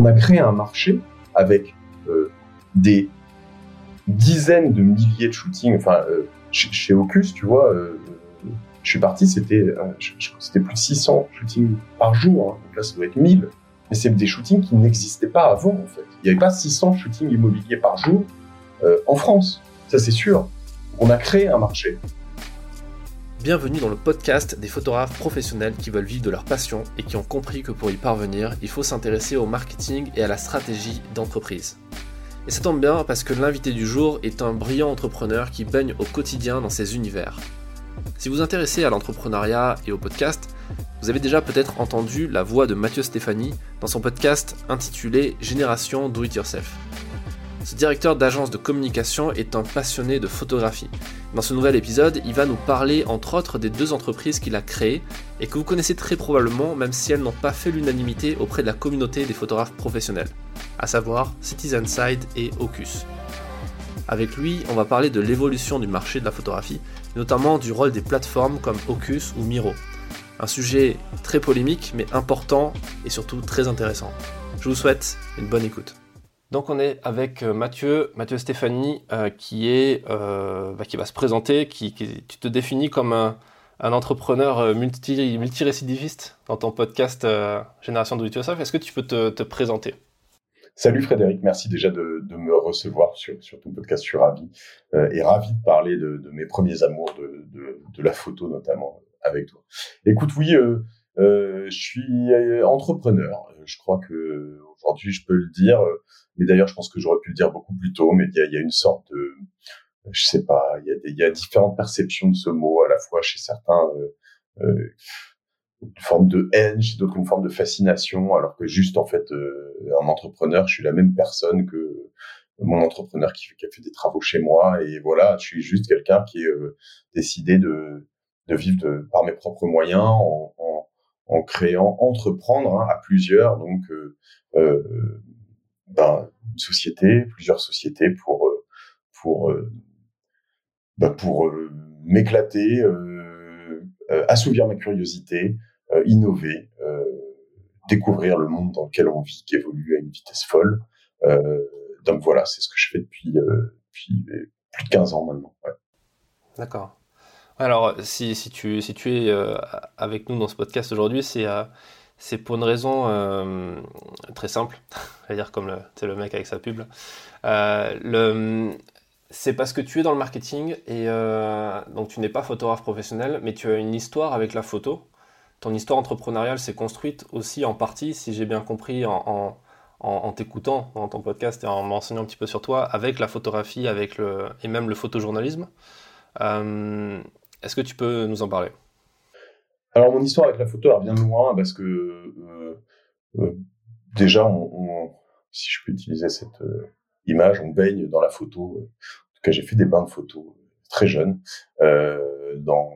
on a créé un marché avec euh, des dizaines de milliers de shootings. Enfin, euh, chez, chez, tu vois, euh, je suis parti, c'était plus de 600 shootings par jour. Hein. Là, ça doit être 1000. Mais c'est des shootings qui n'existaient pas avant, en fait. Il n'y avait pas 600 shootings immobiliers par jour en France. Ça, c'est sûr. On a créé un marché. Bienvenue dans le podcast des photographes professionnels qui veulent vivre de leur passion et qui ont compris que pour y parvenir, il faut s'intéresser au marketing et à la stratégie d'entreprise. Et ça tombe bien parce que l'invité du jour est un brillant entrepreneur qui baigne au quotidien dans ces univers. Si vous vous intéressez à l'entrepreneuriat et au podcast, vous avez déjà peut-être entendu la voix de Mathieu Stéphanie dans son podcast intitulé Génération Do It Yourself. Ce directeur d'agence de communication est un passionné de photographie. Dans ce nouvel épisode, il va nous parler entre autres des deux entreprises qu'il a créées et que vous connaissez très probablement même si elles n'ont pas fait l'unanimité auprès de la communauté des photographes professionnels, à savoir Citizenside et Ocus. Avec lui, on va parler de l'évolution du marché de la photographie, notamment du rôle des plateformes comme Ocus ou Miro. Un sujet très polémique mais important et surtout très intéressant. Je vous souhaite une bonne écoute. Donc on est avec euh, Mathieu, Mathieu Stéphanie, euh, euh, bah, qui va se présenter, qui, tu te définis comme un, entrepreneur multi, multirécidiviste dans ton podcast Génération It Yourself. Est-ce que tu peux te, te, présenter? Salut Frédéric, merci déjà de, de me recevoir sur, sur, ton podcast, je suis ravi et ravi de parler de, de mes premiers amours de, de, la photo notamment avec toi. Écoute, oui, je suis entrepreneur, je crois que aujourd'hui je peux le dire mais d'ailleurs, je pense que j'aurais pu le dire beaucoup plus tôt, mais il y a, y a une sorte de, je sais pas, il y, a y a différentes perceptions de ce mot, à la fois chez certains, euh, euh, une forme de haine, chez d'autres une forme de fascination, alors que juste, en fait, euh, un entrepreneur, je suis la même personne que mon entrepreneur qui, qui, a fait des travaux chez moi, et voilà, je suis juste quelqu'un qui est euh, décidé de, de vivre de, par mes propres moyens, en, en, en créant, entreprendre hein, à plusieurs, donc euh, ben, une société, plusieurs sociétés pour euh, pour euh, ben, pour euh, m'éclater, assouvir ma curiosité, innover, découvrir le monde dans lequel on vit, qui évolue à une vitesse folle. donc voilà, c'est ce que je fais depuis, plus de 15 ans maintenant. D'accord. Alors, si, si, tu, si tu es avec nous dans ce podcast aujourd'hui, c'est c'est pour une raison euh, très simple, c'est-à-dire comme le, mec avec sa pub. Euh, c'est parce que tu es dans le marketing et euh, donc tu n'es pas photographe professionnel, mais tu as une histoire avec la photo. Ton histoire entrepreneuriale s'est construite aussi en partie, si j'ai bien compris, en, t'écoutant dans ton podcast et en m'enseignant un petit peu sur toi, avec la photographie avec et même le photojournalisme. Est-ce que tu peux nous en parler? Alors mon histoire avec la photo elle vient loin parce que euh, euh, déjà, on, on, si je peux utiliser cette euh, image, on baigne dans la photo. En tout cas, j'ai fait des bains de photos très jeune euh, dans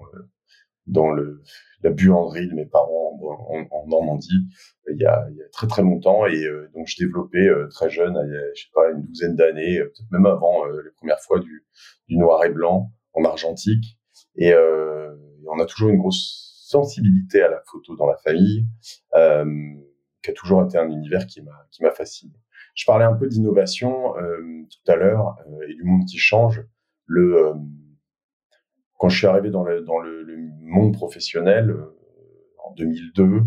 dans le la buanderie de mes parents en, en, Normandie il y, a, il y, a, très très longtemps et euh, donc je développais euh, très jeune, il y a, je sais pas une douzaine d'années, peut-être même avant les premières fois du, du noir et blanc en argentique et on a toujours une grosse sensibilité à la photo dans la famille, euh, qui a toujours été un univers qui m'a qui m'a fasciné. Je parlais un peu d'innovation euh, tout à l'heure euh, et du monde qui change. Le quand je suis arrivé dans le dans le, monde professionnel en 2002, euh,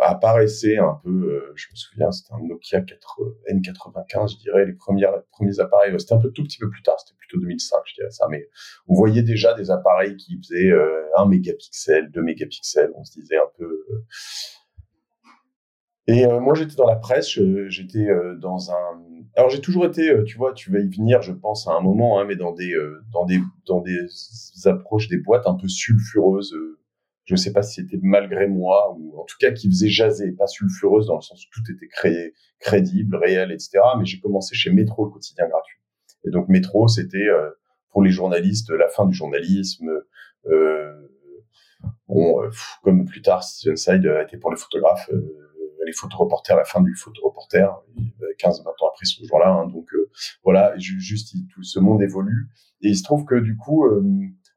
apparaissait un peu, euh, je me souviens, c'était un Nokia 4, N95, je dirais, les premiers, premiers appareils. C'était un peu tout petit peu plus tard, c'était plutôt 2005, je dirais ça, mais on voyait déjà des appareils qui faisaient euh, 1 mégapixel, 2 mégapixels, on se disait un peu. Euh. Et euh, moi, j'étais dans la presse, j'étais euh, dans un. Alors, j'ai toujours été, tu vois, tu vas y venir, je pense, à un moment, hein, mais dans des, dans des, dans des approches, des boîtes un peu sulfureuses je ne sais pas si c'était malgré moi ou en tout cas qui faisait jaser, pas sulfureuse dans le sens où tout était créé, crédible, réel, etc. Mais j'ai commencé chez Métro, le quotidien gratuit. Et donc Métro, c'était euh, pour les journalistes la fin du journalisme. Euh, bon, euh, comme plus tard, Sunside a été pour les photographes, euh, les photoreporters, la fin du photoreporter, 15-20 ans après ce jour-là. Hein, donc euh, voilà, juste tout ce monde évolue. Et il se trouve que du coup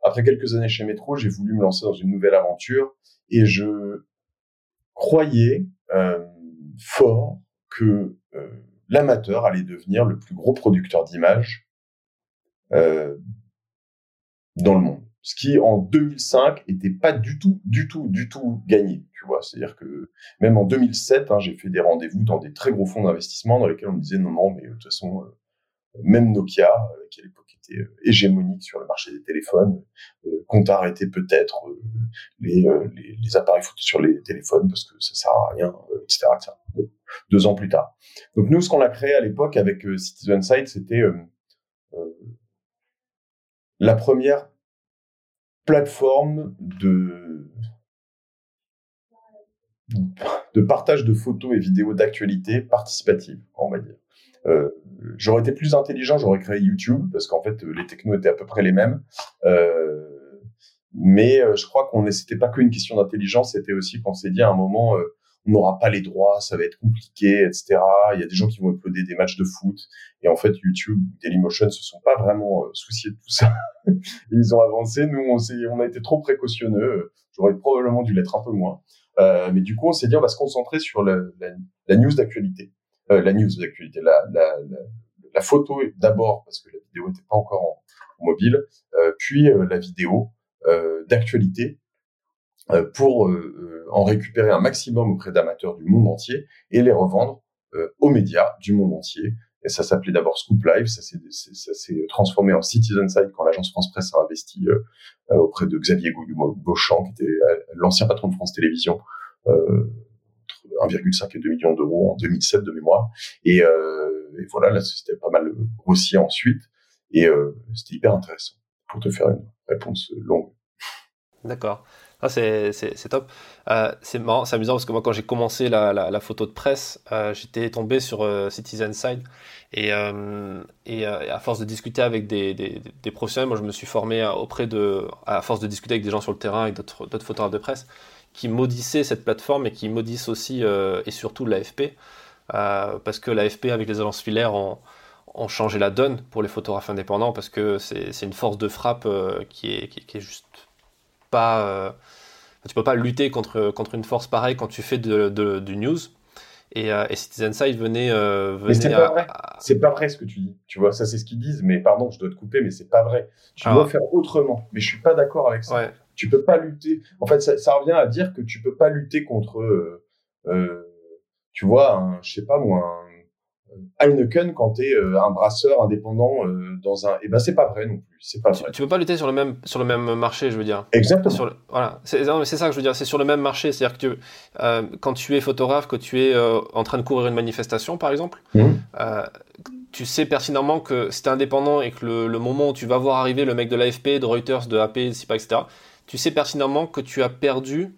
après quelques années chez Métro, j'ai voulu me lancer dans une nouvelle aventure et je croyais euh, fort que l'amateur allait devenir le plus gros producteur d'images dans le monde ce qui en 2005 était pas du tout, du tout, du tout gagné. Tu vois, c'est-à-dire que même en 2007, hein, j'ai fait des rendez-vous dans des très gros fonds d'investissement dans lesquels on me disait non, non, mais de toute façon, euh, même Nokia, euh, qui à l'époque était euh, hégémonique sur le marché des téléphones, compte arrêter peut-être les, les, les, appareils photo sur les téléphones parce que ça sert à rien, etc. deux ans plus tard. Donc nous, ce qu'on a créé à l'époque avec Citizen Sight, c'était la première plateforme de, de partage de photos et vidéos d'actualité participative, on va dire. Euh, j'aurais été plus intelligent, j'aurais créé YouTube parce qu'en fait les technos étaient à peu près les mêmes. Euh, mais euh, je crois qu'on c'était pas qu'une question d'intelligence, c'était aussi qu'on s'est dit à un moment on n'aura pas les droits, ça va être compliqué, etc. Il y a des gens qui vont uploader des matchs de foot. Et en fait, YouTube, Dailymotion se sont pas vraiment souciés de tout ça. ils ont avancé. Nous, on, on a été trop précautionneux. J'aurais probablement dû l'être un peu moins. Euh, mais du coup, on s'est dit, on va se concentrer sur la, la news d'actualité. Euh, la news d'actualité, la, la, la, photo d'abord, parce que la vidéo n'était pas encore en, mobile, euh, puis euh, la vidéo d'actualité pour en récupérer un maximum auprès d'amateurs du monde entier et les revendre euh, aux médias du monde entier. Et ça s'appelait d'abord Scoop Live, ça s'est transformé en Citizen Side quand l'agence France Presse a investi euh, euh, auprès de Xavier Beauchamp, qui était l'ancien patron de France Télévisions, euh, 1,5 et 2 millions d'euros en 2007 de mémoire. Et, euh, voilà, la société pas mal grossi ensuite. Et euh, c'était hyper intéressant pour te faire une réponse longue. D'accord. Ah, c'est top. Euh, c'est marrant, c'est amusant parce que moi, quand j'ai commencé la, la, photo de presse, euh, j'étais tombé sur euh, Citizen Side et, euh, et à force de discuter avec des, des, des, professionnels, moi, je me suis formé auprès de, à force de discuter avec des gens sur le terrain, avec d'autres photographes de presse, qui maudissaient cette plateforme et qui maudissent aussi et surtout l'AFP parce que l'AFP avec les agences filaires ont, ont, changé la donne pour les photographes indépendants parce que c'est une force de frappe qui est, qui, qui est juste pas, euh, tu peux pas lutter contre, contre une force pareille quand tu fais de, de, du news. Et, euh, et Citizen Side venait, euh, venait c'est pas vrai. C'est pas vrai ce que tu dis. Tu vois, ça c'est ce qu'ils disent. Mais pardon, je dois te couper, mais c'est pas vrai. Tu dois faire autrement. Mais je suis pas d'accord avec ça. Ouais. Tu peux pas lutter. En fait, ça, ça, revient à dire que tu peux pas lutter contre, euh, euh tu vois, un, je sais pas moi, un, Heineken quand tu es euh, un brasseur indépendant euh, dans un. Et eh ben c'est pas vrai non plus. C'est pas tu, vrai. Tu peux pas lutter sur le même sur le même marché, je veux dire. Exactement. Sur voilà, c'est ça que je veux dire. C'est sur le même marché, c'est-à-dire que quand tu es photographe, que tu es en train de couvrir une manifestation, par exemple, mmh. tu sais pertinemment que si t'es indépendant et que le, le, moment où tu vas voir arriver le mec de l'AFP, de Reuters, de AP, etc., tu sais pertinemment que tu as perdu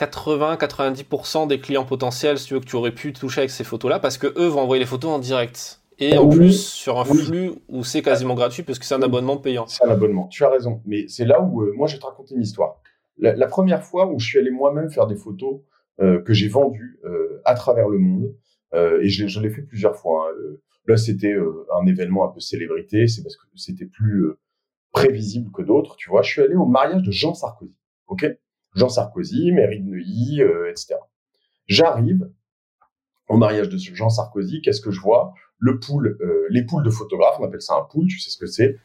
80-90% des clients potentiels, si tu veux, que tu aurais pu toucher avec ces photos-là, parce que eux vont envoyer les photos en direct. Et en plus, sur un flux où c'est quasiment gratuit, parce que c'est un abonnement payant. C'est un abonnement, tu as raison. Mais c'est là où, euh, moi, je vais te raconter une histoire. La, première fois où je suis allé moi-même faire des photos euh, que j'ai vendues euh, à travers le monde, et je, je l'ai fait plusieurs fois. Hein, là, c'était un événement un peu célébrité, c'est parce que c'était plus prévisible que d'autres, tu vois. Je suis allé au mariage de Jean Sarkozy, ok? Jean Sarkozy, mairie de Neuilly, euh, etc. J'arrive au mariage de Jean Sarkozy, qu'est-ce que je vois? Le pool, euh, les poules de photographes, on appelle ça un pool, tu sais ce que c'est?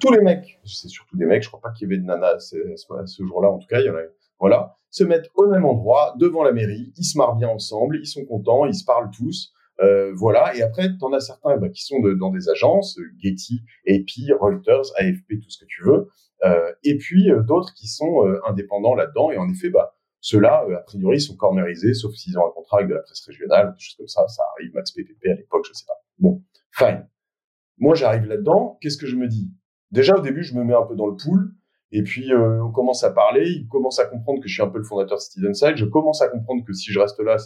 Tous les mecs, c'est surtout des mecs, je crois pas qu'il y avait de nanas ce, ce jour-là, en tout cas, il y en a, voilà, se mettent au même endroit, devant la mairie, ils se marrent bien ensemble, ils sont contents, ils se parlent tous, euh, voilà. Et après, tu en as certains bah, qui sont de, dans des agences, Getty, AP, Reuters, AFP, tout ce que tu veux. Euh, et puis euh, d'autres qui sont euh, indépendants là-dedans. Et en effet, bah, ceux-là, a priori, sont cornerisés, sauf s'ils ont un contrat avec de la presse régionale, des choses comme ça. Ça arrive, Max PPP à l'époque, je sais pas. Bon, fine. Moi, j'arrive là-dedans. Qu'est-ce que je me dis? Déjà, au début, je me mets un peu dans le pool. Et puis, euh, on commence à parler. Il commence à comprendre que je suis un peu le fondateur de Citizen Side. Je commence à comprendre que si je reste là,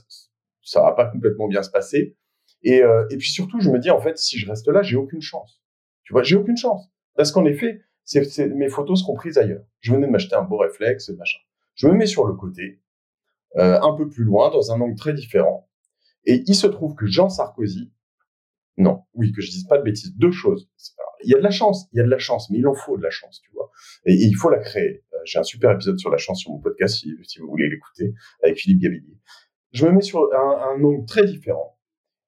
ça va pas complètement bien se passer. Et, euh, et puis surtout, je me dis, en fait, si je reste là, j'ai aucune chance. Tu vois, j'ai aucune chance. Parce qu'en effet, c'est, mes photos seront prises ailleurs. Je venais de m'acheter un beau réflexe, machin. Je me mets sur le côté, euh, un peu plus loin, dans un angle très différent. Et il se trouve que Jean Sarkozy, non, oui, que je dise pas de bêtises, deux choses. Il y a de la chance, il y a de la chance, mais il en faut de la chance, tu vois. Et, il faut la créer. Euh, j'ai un super épisode sur la chance sur mon podcast, si, si vous voulez l'écouter, avec Philippe Gabillier. Je me mets sur un angle très différent.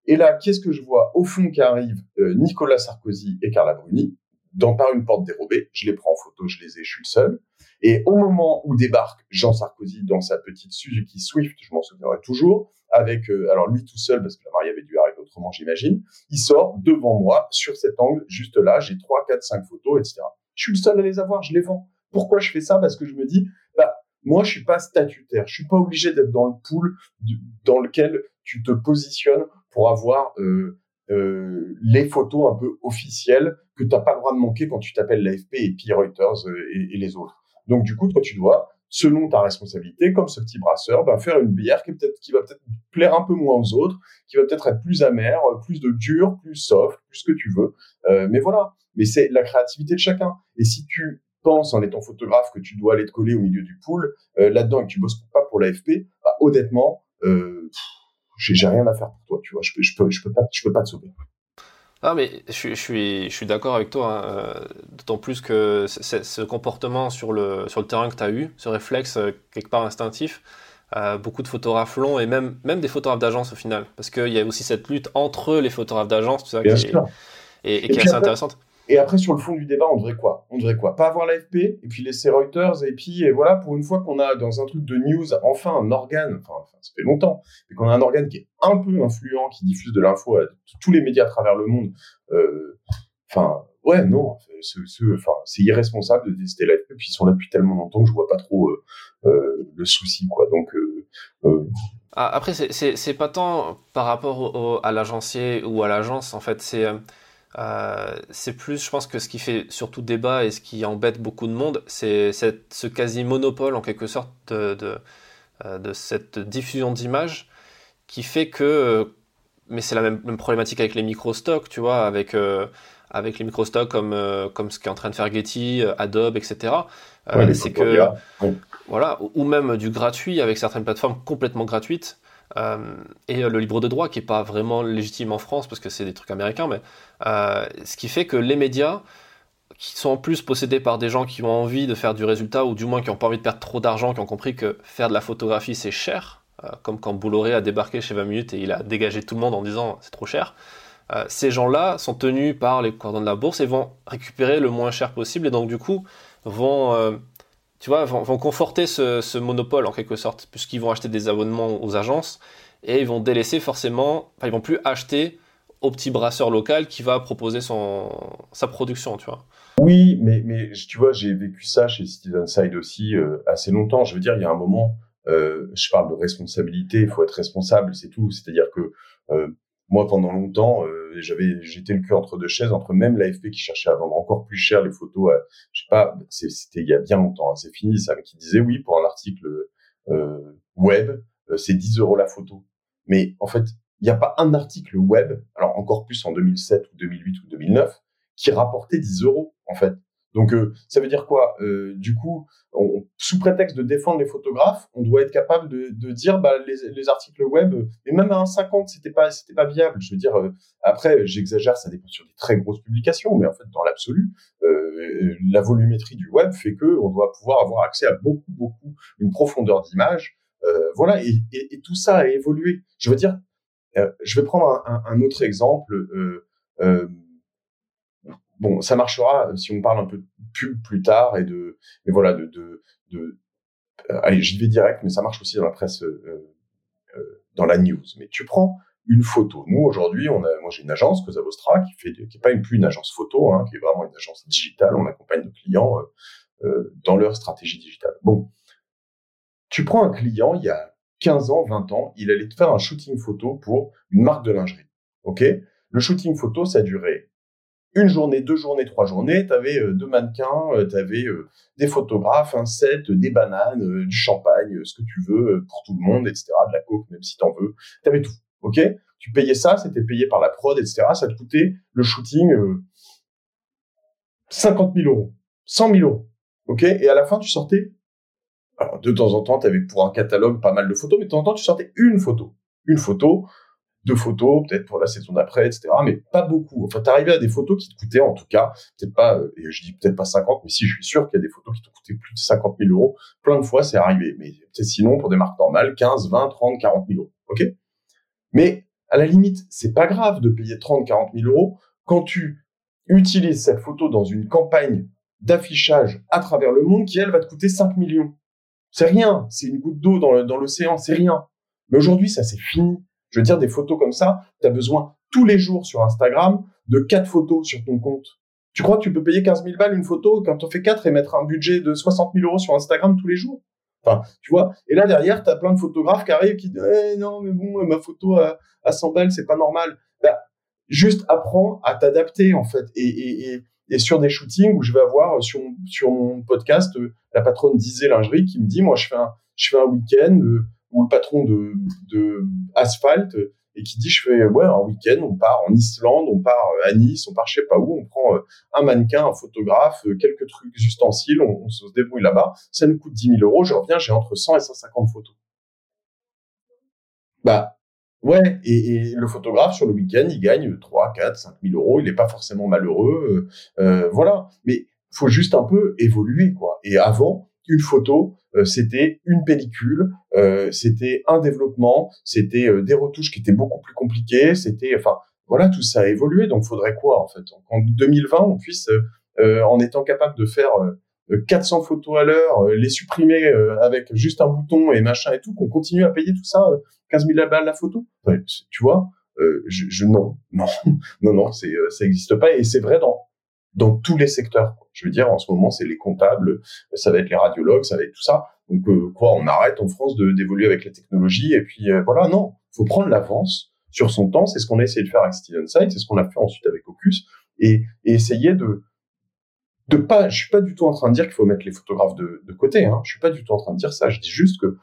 Et là, qu'est-ce que je vois Au fond qui arrive Nicolas Sarkozy et Carla Bruni, dans par une porte dérobée. Je les prends en photo, je les ai, je suis le seul. Et au moment où débarque Jean Sarkozy dans sa petite Suzuki Swift, je m'en souviendrai toujours, avec alors lui tout seul parce que la mariée avait dû arriver autrement, j'imagine. Il sort devant moi sur cet angle, juste là. J'ai trois, quatre, cinq photos, etc. Je suis le seul à les avoir, je les vends. Pourquoi je fais ça? Parce que je me dis, bah moi, je suis pas statutaire. Je suis pas obligé d'être dans le pool dans lequel tu te positionnes pour avoir euh, euh, les photos un peu officielles que tu n'as pas le droit de manquer quand tu t'appelles l'AFP et puis Reuters euh, et, les autres. Donc du coup, toi, tu dois, selon ta responsabilité, comme ce petit brasseur, ben, faire une bière qui, peut-être, qui va peut-être plaire un peu moins aux autres, qui va peut-être être plus amère, plus de dur, plus soft, plus ce que tu veux. Euh, mais voilà. Mais c'est la créativité de chacun. Et si tu penses en étant photographe que tu dois aller te coller au milieu du pool euh, là-dedans et que tu bosses pas pour l'AFP, bah, honnêtement, euh, j'ai rien à faire pour toi. Tu vois, je peux, je peux, je peux pas, je peux pas te sauver. Ah mais je, je suis, je suis d'accord avec toi, hein, euh, d'autant plus que ce comportement sur le, sur le terrain que tu as eu, ce réflexe euh, quelque part instinctif, euh, beaucoup de photographes l'ont et même, même des photographes d'agence au final, parce qu'il y a aussi cette lutte entre les photographes d'agence, tout ça, qui est, et, et, qui est assez intéressante. Et après, sur le fond du débat, on devrait quoi? On devrait quoi? Pas avoir l'AFP, et puis laisser Reuters, et puis et voilà, pour une fois qu'on a dans un truc de news, enfin un organe, enfin, ça fait longtemps, mais qu'on a un organe qui est un peu influent, qui diffuse de l'info à tous les médias à travers le monde, euh, enfin, ouais, non, c'est irresponsable de détester l'AFP, puis ils sont là depuis tellement longtemps que je vois pas trop euh, euh, le souci, quoi. Donc, ah, après, c'est pas tant par rapport à l'agencier ou à l'agence, en fait, c'est euh, c'est plus, je pense que ce qui fait surtout débat et ce qui embête beaucoup de monde, c'est ce quasi-monopole en quelque sorte de, de, euh, cette diffusion d'images qui fait que, euh, mais c'est la même, problématique avec les micro-stocks, tu vois, avec, avec les micro-stocks comme, comme ce qu'est en train de faire Getty, Adobe, etc. c'est que, voilà, ou même du gratuit avec certaines plateformes complètement gratuites. Euh, et le libre de droit qui n'est pas vraiment légitime en France parce que c'est des trucs américains, mais euh, ce qui fait que les médias qui sont en plus possédés par des gens qui ont envie de faire du résultat ou du moins qui n'ont pas envie de perdre trop d'argent, qui ont compris que faire de la photographie c'est cher, euh, comme quand Bolloré a débarqué chez 20 minutes et il a dégagé tout le monde en disant c'est trop cher. ces gens-là sont tenus par les cordons de la bourse et vont récupérer le moins cher possible et donc du coup vont tu vois, vont, conforter ce, monopole en quelque sorte, puisqu'ils vont acheter des abonnements aux agences et ils vont délaisser forcément, enfin, ils vont plus acheter au petit brasseur local qui va proposer son, sa production, tu vois. Oui, mais, mais tu vois, j'ai vécu ça chez Citizen Side aussi euh, assez longtemps. Je veux dire, il y a un moment, euh, je parle de responsabilité, il faut être responsable, c'est tout. C'est-à-dire que euh, moi, pendant longtemps, euh, j'avais, j'étais le cul entre deux chaises, entre même l'AFP qui cherchait à vendre encore plus cher les photos. je sais pas, c'était il y a bien longtemps, hein, c'est fini ça, mais qui disait oui pour un article euh, web, euh, c'est 10 euros la photo. Mais en fait, il n'y a pas un article web, alors encore plus en 2007 ou 2008 ou 2009, qui rapportait 10 euros en fait. Donc euh, ça veut dire quoi? Euh, Du coup, on, sous prétexte de défendre les photographes, on doit être capable de, de dire bah, les, les, articles web, et même à 1,50, c'était pas c'était pas viable. Je veux dire, euh, après j'exagère, ça dépend sur des très grosses publications, mais en fait dans l'absolu, euh, la volumétrie du web fait que on doit pouvoir avoir accès à beaucoup beaucoup une profondeur d'image. voilà, et, et, tout ça a évolué. Je veux dire, je vais prendre un, un, un autre exemple. Euh, bon, ça marchera euh, si on parle un peu pub plus tard et de, mais voilà, de, de, euh, allez, j'y vais direct, mais ça marche aussi dans la presse, euh, dans la news. Mais tu prends une photo. Nous aujourd'hui, on a, moi j'ai une agence, Cosa Vostra, qui fait, qui est pas une plus une agence photo, hein, qui est vraiment une agence digitale. On accompagne nos clients dans leur stratégie digitale. Bon, tu prends un client il y a 15 ans, 20 ans, il allait te faire un shooting photo pour une marque de lingerie. Ok? Le shooting photo, ça durait une journée, deux journées, trois journées, tu avais euh, deux mannequins, euh, tu avais euh, des photographes, un set, des bananes, du champagne, ce que tu veux pour tout le monde, etc., de la coke même si t'en veux, tu avais tout, ok? Tu payais ça, c'était payé par la prod, etc., ça te coûtait le shooting 50 000 euros, 100 000 euros, ok? Et à la fin, tu sortais, alors de temps en temps, tu avais pour un catalogue pas mal de photos, mais de temps en temps, tu sortais une photo, une photo, de photos, peut-être pour la saison d'après, etc. Mais pas beaucoup. Enfin, t'arrivais à des photos qui te coûtaient, en tout cas, peut-être pas, euh, et je dis peut-être pas 50, mais si, je suis sûr qu'il y a des photos qui te coûtaient plus de 50 000 euros. Plein de fois, c'est arrivé. Mais peut-être sinon, pour des marques normales, 15, 20, 30, 40 000 euros. OK? Mais à la limite, c'est pas grave de payer 30, 40 000 euros quand tu utilises cette photo dans une campagne d'affichage à travers le monde qui, elle, va te coûter 5 millions. C'est rien, c'est une goutte d'eau dans l'océan, c'est rien. Mais aujourd'hui, ça c'est fini. Je veux dire, des photos comme ça, tu as besoin tous les jours sur Instagram de quatre photos sur ton compte. Tu crois que tu peux payer 15 000 balles une photo quand on fait quatre et mettre un budget de 60 000 euros sur Instagram tous les jours? Enfin, tu vois. Et là, derrière, tu as plein de photographes qui arrivent qui disent eh, non, mais bon, ma photo à, à 100 balles, c'est pas normal. Bah, juste apprends à t'adapter, en fait. Et, sur des shootings où je vais avoir sur, mon podcast euh, la patronne disait lingerie qui me dit moi, je fais je fais un week-end où le patron de, de Asphalt et qui dit je fais ouais un week-end on part en Islande on part euh, à Nice on part je sais pas où on prend euh, un mannequin un photographe euh, quelques trucs ustensiles on, se débrouille là-bas. Ça nous coûte 10 000 euros je reviens j'ai entre 100 et 150 photos. Bah ouais et, le photographe sur le week-end il gagne 3 4 5 000 euros il n'est pas forcément malheureux voilà. Mais faut juste un peu évoluer quoi. Et avant une photo c'était une pellicule, euh, c'était un développement, c'était euh, des retouches qui étaient beaucoup plus compliquées, c'était, enfin, voilà, tout ça a évolué. Donc, faudrait quoi en fait? En 2020, on puisse, en étant capable de faire 400 photos à l'heure, les supprimer avec juste un bouton et machin et tout, qu'on continue à payer tout ça 15 000 balles la photo? tu vois, je, je, non, non, non, non, c'est ça n'existe pas et c'est vrai dans dans tous les secteurs. Je veux dire, en ce moment, c'est les comptables, ça va être les radiologues, ça va être tout ça. Donc, euh, quoi, on arrête en France d'évoluer avec la technologie et puis euh, voilà, non, faut prendre l'avance sur son temps. C'est ce qu'on a essayé de faire avec Steven Side, c'est ce qu'on a fait ensuite avec Ocus et, et, essayer de de pas. Je suis pas du tout en train de dire qu'il faut mettre les photographes de, de côté. Hein. Je suis pas du tout en train de dire ça. Je dis juste que,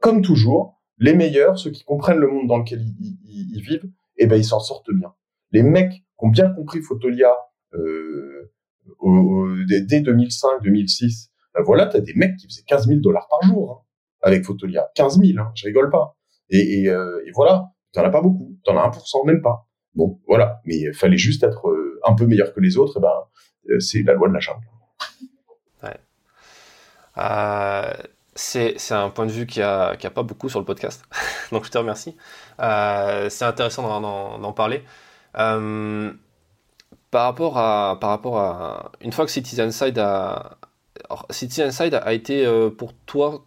comme toujours, les meilleurs, ceux qui comprennent le monde dans lequel ils, ils, ils vivent, eh ben ils s'en sortent bien. Les mecs qui ont bien compris Photolia euh, dès 2005-2006, ben voilà, tu as des mecs qui faisaient 15 000 dollars par jour hein, avec Photolia. 15 000, hein, je rigole pas. Et, et, euh, et voilà, t'en as pas beaucoup, t'en as 1%, même pas. Bon, voilà, mais il fallait juste être euh, un peu meilleur que les autres, et ben, c'est la loi de la jungle. Ouais. C'est, un point de vue qui a, qui a pas beaucoup sur le podcast, donc je te remercie. C'est intéressant d'en, parler. Par rapport à, par rapport à, une fois que Citizenside a, Citizenside a été euh, pour toi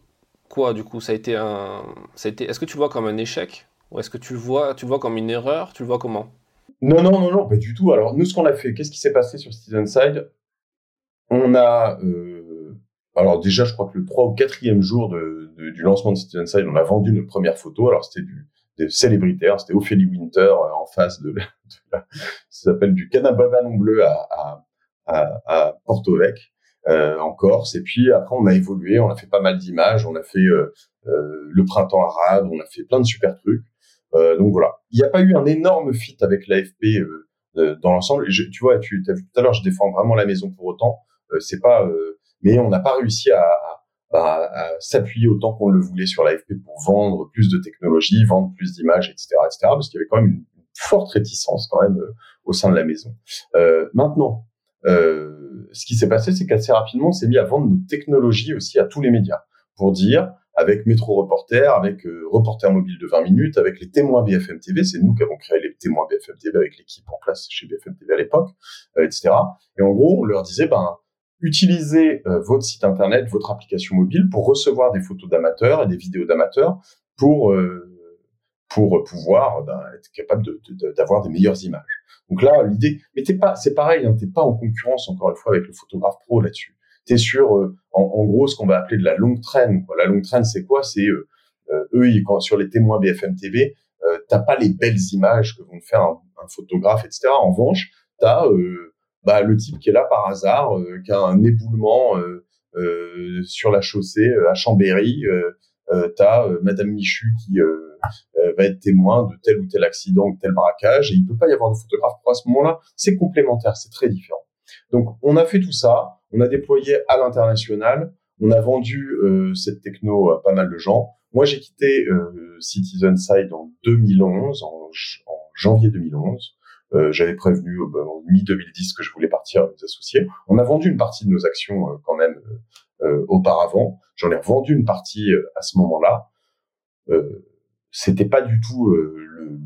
quoi du coup? Ça a été ça a été, est-ce que tu le vois comme un échec? Ou est-ce que tu le vois, tu le vois comme une erreur? Tu le vois comment? Non, non, non, non, pas du tout. Alors nous, ce qu'on a fait, qu'est-ce qui s'est passé sur Citizenside On a, euh, alors déjà, je crois que le 3 ou 4e jour de, du lancement de Citizenside, on a vendu notre première photo. Alors c'était du des célébrités. C'était Ophélie Winter euh, en face de, ça s'appelle du Canabanon bleu à, à, à, à Porto Vec, euh, en Corse. Et puis après, on a évolué, on a fait pas mal d'images, on a fait euh, euh, le printemps arabe, on a fait plein de super trucs. Euh, donc voilà, il n'y a pas eu un énorme fit avec l'AFP euh, dans l'ensemble. Tu vois, tu as vu tout à l'heure, je défends vraiment la maison pour autant. c'est pas, mais on n'a pas réussi à, à bah, s'appuyer autant qu'on le voulait sur l'AFP pour vendre plus de technologies, vendre plus d'images, etc., etc., parce qu'il y avait quand même une forte réticence quand même euh, au sein de la maison. Euh, maintenant, euh, ce qui s'est passé, c'est qu'assez rapidement, on s'est mis à vendre nos technologies aussi à tous les médias pour dire avec Métro Reporter, avec euh, Reporter Mobile de 20 minutes, avec les témoins BFM TV, c'est nous qui avons créé les témoins BFM TV avec l'équipe en place chez BFM TV à l'époque, euh, etc. Et en gros, on leur disait, ben, utilisez euh, votre site internet, votre application mobile pour recevoir des photos d'amateurs et des vidéos d'amateurs pour pour pouvoir ben, être capable d'avoir de, de, des meilleures images. Donc là, l'idée, mais t'es pas, c'est pareil, hein, t'es pas en concurrence encore une fois avec le photographe pro là-dessus. T'es sur, euh, en, gros, ce qu'on va appeler de la longue traîne. Quoi. La longue traîne, c'est quoi? C'est eux, ils, quand, sur les témoins BFM TV, t'as pas les belles images que vont faire un, un photographe, etc. En revanche, t'as euh, bah, le type qui est là par hasard, euh, qui a un éboulement euh, euh, sur la chaussée à Chambéry, euh, t'as Madame Michu qui va être témoin de tel ou tel accident ou tel braquage, et il peut pas y avoir de photographe pour à ce moment-là. C'est complémentaire, c'est très différent. Donc, on a fait tout ça, on a déployé à l'international, on a vendu euh, cette techno à pas mal de gens. Moi, j'ai quitté euh, Citizen Side en 2011, en, janvier 2011. Euh, j'avais prévenu euh, ben, en mi-2010 que je voulais partir avec mes associés. On a vendu une partie de nos actions euh, quand même auparavant. J'en ai revendu une partie à ce moment-là. c'était pas du tout le,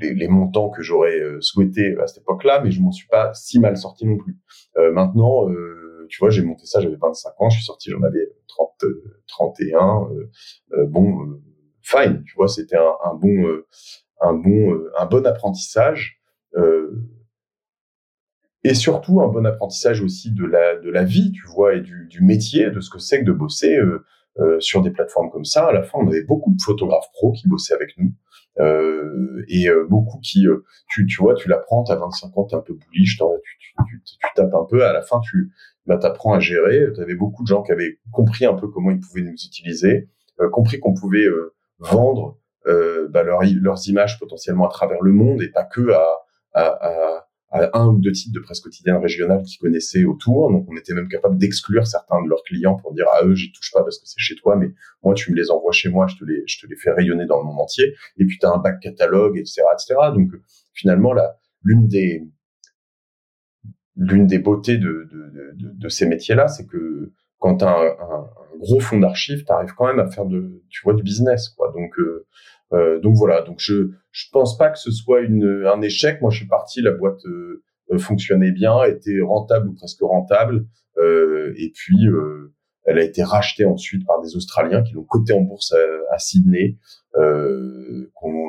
les, les, montants que j'aurais souhaité à cette époque-là, mais je m'en suis pas si mal sorti non plus. maintenant, tu vois, j'ai monté ça, j'avais 25 ans, je suis sorti, j'en avais 30, 31. bon, fine, tu vois, c'était un, un, bon, un bon, un bon apprentissage. Et surtout un bon apprentissage aussi de la de la vie, tu vois, et du, du métier, de ce que c'est que de bosser euh, sur des plateformes comme ça. À la fin, on avait beaucoup de photographes pros qui bossaient avec nous. Euh, et euh, beaucoup qui, tu, tu vois, tu l'apprends, t'as 25 ans, t'es un peu bullish, tu, tu, tu, tu, tapes un peu, à la fin, tu bah, t'apprends à gérer. T'avais beaucoup de gens qui avaient compris un peu comment ils pouvaient nous utiliser, compris qu'on pouvait vendre bah, leurs images potentiellement à travers le monde et pas que à, à, à, un ou deux titres de presse quotidienne régionale qu'ils connaissaient autour. Donc, on était même capable d'exclure certains de leurs clients pour dire à eux, j'y touche pas parce que c'est chez toi, mais moi, tu me les envoies chez moi, je te les, je te les fais rayonner dans le monde entier. Et puis, tu as un bac catalogue, etc., etc. Donc, finalement, là, l'une des, l'une des beautés de, de, de, de ces métiers-là, c'est que quand tu as un, un, gros fonds d'archives, tu arrives quand même à faire de, tu vois, du business, quoi. Donc, euh, euh, donc voilà, donc je je pense pas que ce soit une, un échec. Moi, je suis parti, la boîte euh, euh, fonctionnait bien, était rentable ou presque rentable, et puis elle a été rachetée ensuite par des Australiens qui l'ont cotée en bourse à, Sydney, euh, qui ont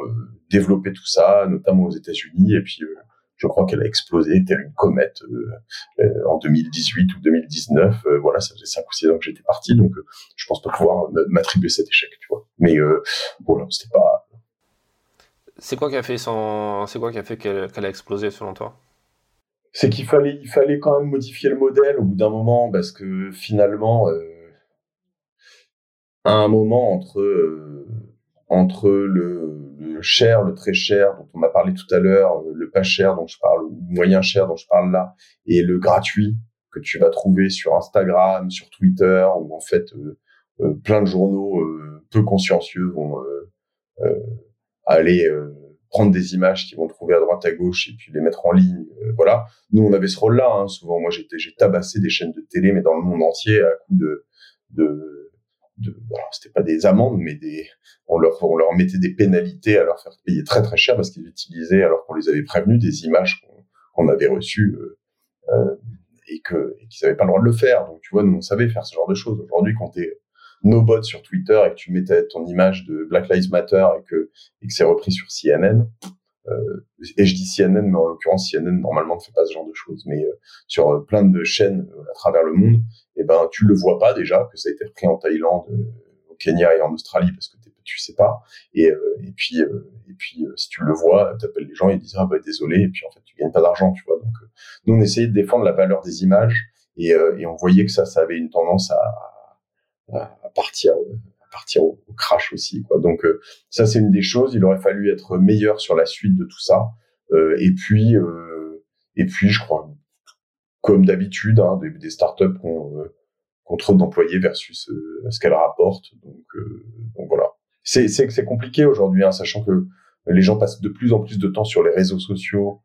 développé tout ça, notamment aux États-Unis, et puis je crois qu'elle a explosé telle une comète en 2018 ou 2019. voilà, ça faisait cinq ou six ans que j'étais parti, donc je pense pas pouvoir m'attribuer cet échec, tu vois. Mais bon, c'était pas c'est quoi qui a fait son... c'est quoi qui a fait qu'elle a explosé selon toi? C'est qu'il fallait, il fallait quand même modifier le modèle au bout d'un moment parce que finalement, euh, à un moment entre euh, entre le, cher, le très cher dont on a parlé tout à l'heure, euh, le pas cher dont je parle, ou moyen cher dont je parle là, et le gratuit que tu vas trouver sur Instagram, sur Twitter, où en fait plein de journaux peu consciencieux vont aller euh, prendre des images qu'ils vont trouver à droite à gauche et puis les mettre en ligne. Euh, voilà. Nous, on avait ce rôle-là. Hein. Souvent, moi, j'ai tabassé des chaînes de télé, mais dans le monde entier, à coup de, de, de c'était pas des amendes, mais des, on leur, on leur mettait des pénalités à leur faire payer très très cher parce qu'ils utilisaient, alors qu'on les avait prévenus, des images qu'on, avait reçues euh, euh, et que et qu'ils n'avaient pas le droit de le faire. Donc, tu vois, nous, on savait faire ce genre de choses. Aujourd'hui, quand t'es no sur Twitter et que tu mettais ton image de Black Lives Matter et que, et que c'est repris sur CNN, euh, et je dis CNN, mais en l'occurrence CNN normalement ne fait pas ce genre de choses, mais euh, sur euh, plein de chaînes euh, à travers le monde, et eh ben tu le vois pas déjà que ça a été repris en Thaïlande, au Kenya et en Australie parce que tu sais pas, et, et puis et puis si tu le vois, t'appelles les gens et ils disent ah bah désolé, et puis en fait tu gagnes pas d'argent, tu vois. Donc nous on essayait de défendre la valeur des images et, et on voyait que ça, ça avait une tendance à, à partir partir au, crash aussi quoi. Donc euh, ça c'est une des choses. Il aurait fallu être meilleur sur la suite de tout ça. Euh, et puis euh, et puis je crois comme d'habitude hein, des, startups qui ont, trop d'employés versus ce qu'elles rapportent. Donc voilà. C'est c'est c'est compliqué aujourd'hui, hein, sachant que les gens passent de plus en plus de temps sur les réseaux sociaux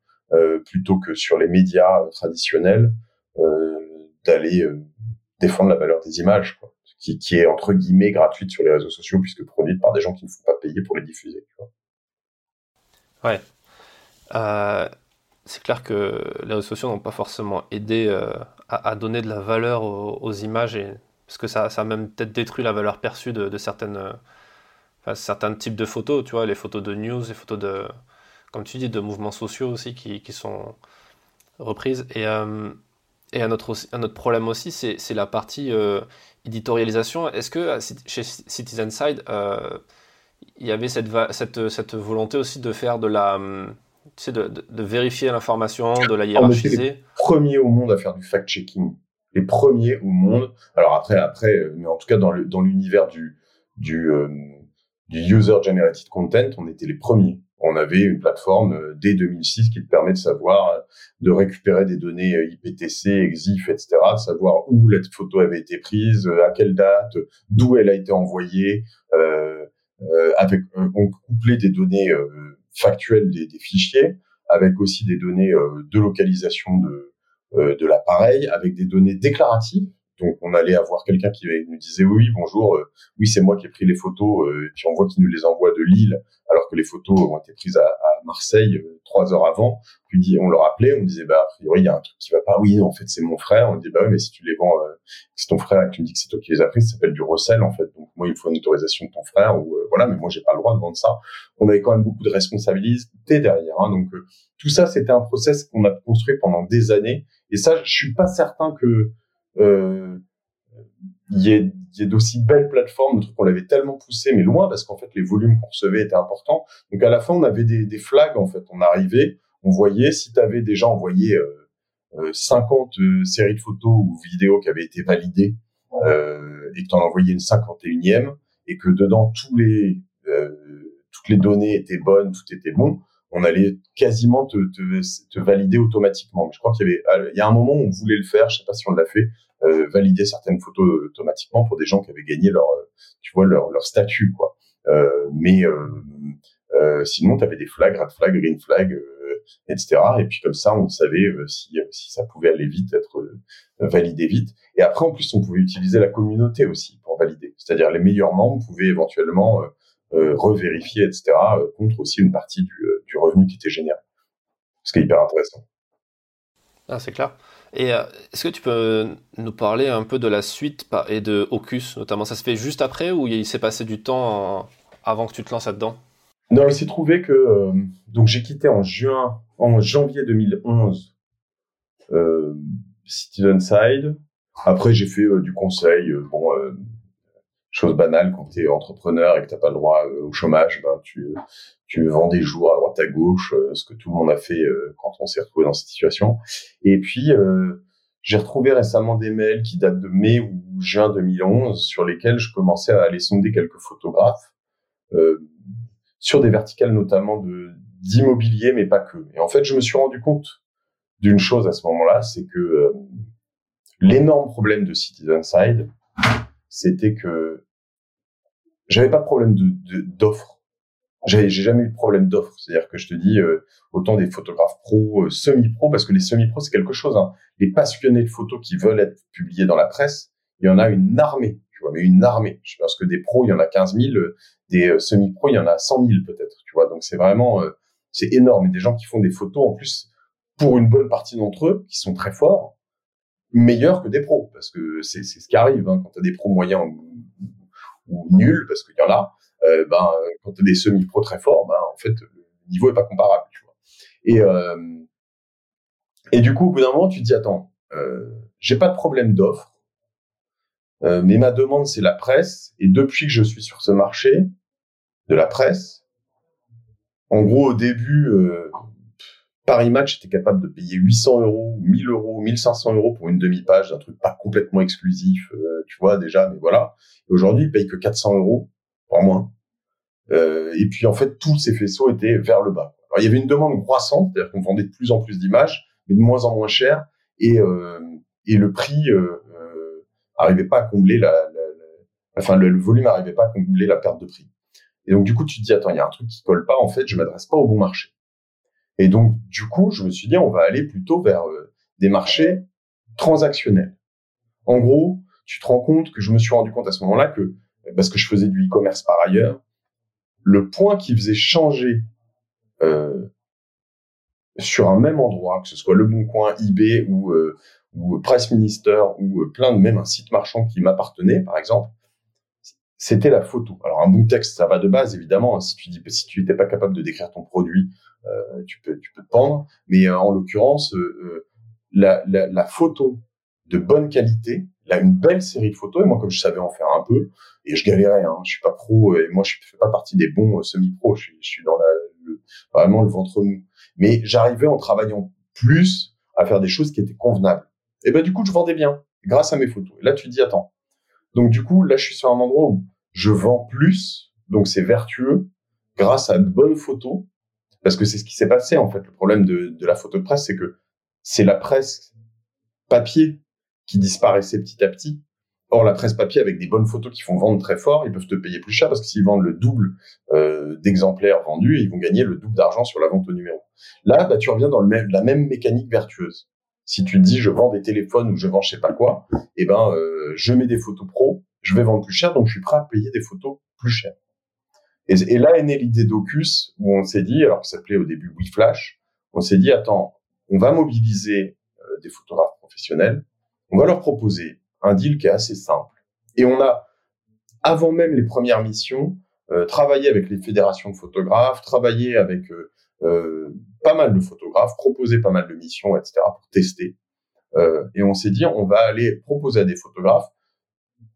plutôt que sur les médias traditionnels, d'aller défendre la valeur des images. Quoi qui, est entre guillemets gratuite sur les réseaux sociaux puisque produite par des gens qui ne font pas payer pour les diffuser. Tu. Ouais. Euh, c'est clair que les réseaux sociaux n'ont pas forcément aidé euh, à, donner de la valeur aux, images et parce que ça, ça a même peut-être détruit la valeur perçue de, certaines, euh, certains types de photos, tu vois, les photos de news, les photos de, comme tu dis, de mouvements sociaux aussi qui, qui sont reprises. Et, et un, autre, un autre problème aussi, c'est la partie euh, éditorialisation. Est-ce que euh, chez Citizen Side, euh, il y avait cette, cette, cette, volonté aussi de faire de la. Hum, tu sais, de, de, vérifier l'information, de la hiérarchiser? les premiers au monde à faire du fact-checking. Les premiers au monde. Alors après, après, mais en tout cas dans l'univers dans du, du, du user-generated content, on était les premiers on avait une plateforme euh, dès 2006 qui te permet de savoir, euh, de récupérer des données euh, IPTC, EXIF, etc., savoir où la photo avait été prise, à quelle date, d'où elle a été envoyée, euh, avec on couplait des données factuelles des, des, fichiers, avec aussi des données de localisation de, de l'appareil, avec des données déclaratives Donc on allait avoir quelqu'un qui nous disait oui bonjour, euh, oui c'est moi qui ai pris les photos, euh, et puis on voit qu'il nous les envoie de Lille, alors que les photos ont été prises à, Marseille euh, trois heures avant. Puis on leur appelait, on disait bah a priori il y a un truc qui va pas. Oui en fait c'est mon frère. On dit bah oui mais si tu les vends, c'est ton frère et tu me dis que c'est toi qui les as pris, ça s'appelle du recel en fait. Donc moi il me faut une autorisation de ton frère ou voilà mais moi j'ai pas le droit de vendre ça. On avait quand même beaucoup de responsabilités derrière. Hein, donc tout ça c'était un process qu'on a construit pendant des années et ça je suis pas certain que euh, il y ait, y ait d'aussi belles plateformes, qu'on l'avait tellement poussé, mais loin, parce qu'en fait, les volumes qu'on recevait étaient importants. Donc, à la fin, on avait des, des flags, en fait. On arrivait, on voyait, si tu avais déjà envoyé euh, 50 euh, euh, séries de photos ou vidéos qui avaient été validées, euh, et que tu en envoyais une 51e, et que dedans, tous les, toutes les données étaient bonnes, tout était bon, on allait quasiment te, te, te valider automatiquement. Mais je crois qu'il y avait, il y a un moment où on voulait le faire, je sais pas si on l'a fait, euh, valider certaines photos automatiquement pour des gens qui avaient gagné leur, euh, tu vois, leur, leur statut, quoi. Euh, mais euh, sinon, tu avais des flags, red flag, green flag, etc. Et puis comme ça, on savait si, si ça pouvait aller vite, être validé vite. Et après, en plus, on pouvait utiliser la communauté aussi pour valider. C'est-à-dire les meilleurs membres pouvaient éventuellement euh, revérifier, etc., contre aussi une partie du, du revenu qui était généré. Ce qui est hyper intéressant. Ah, c'est clair. Et euh, est-ce que tu peux nous parler un peu de la suite et de Ocus notamment? Ça se fait juste après ou il s'est passé du temps avant que tu te lances là-dedans? Non, il s'est trouvé que euh, donc j'ai quitté en juin, en janvier 2011, euh, Citizenside. Après, j'ai fait euh, du conseil. bon, chose banale quand tu es entrepreneur et que t'as pas le droit au chômage, ben tu tu vends des jours à droite à gauche, euh, ce que tout le monde a fait euh, quand on s'est retrouvé dans cette situation. Et puis, euh, j'ai retrouvé récemment des mails qui datent de mai ou juin 2011 sur lesquels je commençais à aller sonder quelques photographes sur des verticales notamment de d'immobilier, mais pas que. Et en fait, je me suis rendu compte d'une chose à ce moment-là, c'est que l'énorme problème de Citizenside, c'était que j'avais pas de problème de j'ai jamais eu de problème d'offre. C'est-à-dire que je te dis, euh, autant des photographes pro, euh, semi-pro, parce que les semi-pro, c'est quelque chose. Hein. Les passionnés de photos qui veulent être publiés dans la presse, il y en a une armée, tu vois, mais une armée. Je pense que des pros, il y en a 15 000, euh, des semi-pro, il y en a 100 000 peut-être, tu vois. Donc c'est vraiment, c'est énorme. Et des gens qui font des photos, en plus, pour une bonne partie d'entre eux, qui sont très forts, meilleurs que des pros, parce que c'est ce qui arrive hein, quand tu as des pros moyens ou, ou nuls, parce qu'il y en a euh, ben, quand tu as des semi-pro très forts, ben, en fait, le niveau est pas comparable. Tu vois. Et, euh, et du coup, au bout d'un moment, tu te dis, attends, euh, j'ai pas de problème d'offre, euh, mais ma demande, c'est la presse. Et depuis que je suis sur ce marché de la presse, en gros, au début, euh, Paris Match était capable de payer 800 euros, 1000 euros, 1500 euros pour une demi-page d'un truc pas complètement exclusif, euh, tu vois, déjà, mais voilà. aujourd'hui, ils payent que 400 euros pas moins. Euh, et puis en fait, tous ces faisceaux étaient vers le bas. Il y avait une demande croissante, c'est-à-dire qu'on vendait de plus en plus d'images, mais de moins en moins cher, et, euh, le prix euh, euh arrivait pas à combler la, la, enfin le, volume arrivait pas à combler la perte de prix. Et donc du coup, tu te dis attends, il y a un truc qui colle pas. En fait, je m'adresse pas au bon marché. Et donc du coup, je me suis dit on va aller plutôt vers euh, des marchés transactionnels. En gros, tu te rends compte que je me suis rendu compte à ce moment-là que parce que je faisais du e-commerce par ailleurs, le point qui faisait changer euh, sur un même endroit, que ce soit Le Bon Coin, eBay ou, euh, Price Minister ou euh, plein de même un site marchand qui m'appartenait, par exemple, c'était la photo. Alors un bon texte, ça va de base évidemment. Hein. si tu dis si tu n'étais pas capable de décrire ton produit, tu peux tu peux te pendre. Mais en l'occurrence, la, la, la, photo de bonne qualité, là une belle série de photos. Et moi, comme je savais en faire un peu, et je galérais, hein, je suis pas pro, et moi je fais pas partie des bons euh, semi-pro. Je, suis dans le, vraiment le ventre mou. Mais j'arrivais en travaillant plus à faire des choses qui étaient convenables. Et ben du coup, je vendais bien grâce à mes photos. Et là, tu dis attends. Donc du coup, là, je suis sur un endroit où je vends plus, donc c'est vertueux grâce à de bonnes photos, parce que c'est ce qui s'est passé en fait. Le problème de, de la photo de presse, c'est que c'est la presse papier qui disparaissait petit à petit. Or, la presse papier, avec des bonnes photos qui font vendre très fort, ils peuvent te payer plus cher parce que s'ils vendent le double euh, d'exemplaires vendus, ils vont gagner le double d'argent sur la vente au numéro. Là, bah, tu reviens dans le même, la même mécanique vertueuse. Si tu te dis je vends des téléphones ou je vends je sais pas quoi, eh ben je mets des photos pro, je vais vendre plus cher, donc je suis prêt à payer des photos plus chères. Et, là est née l'idée d'Ocus où on s'est dit, alors que ça s'appelait au début WeFlash, on s'est dit attends, on va mobiliser des photographes professionnels, on va leur proposer un deal qui est assez simple. Et on a, avant même les premières missions, euh, travaillé avec les fédérations de photographes, travaillé avec euh, euh, pas mal de photographes, proposé pas mal de missions, etc. pour tester. et on s'est dit, on va aller proposer à des photographes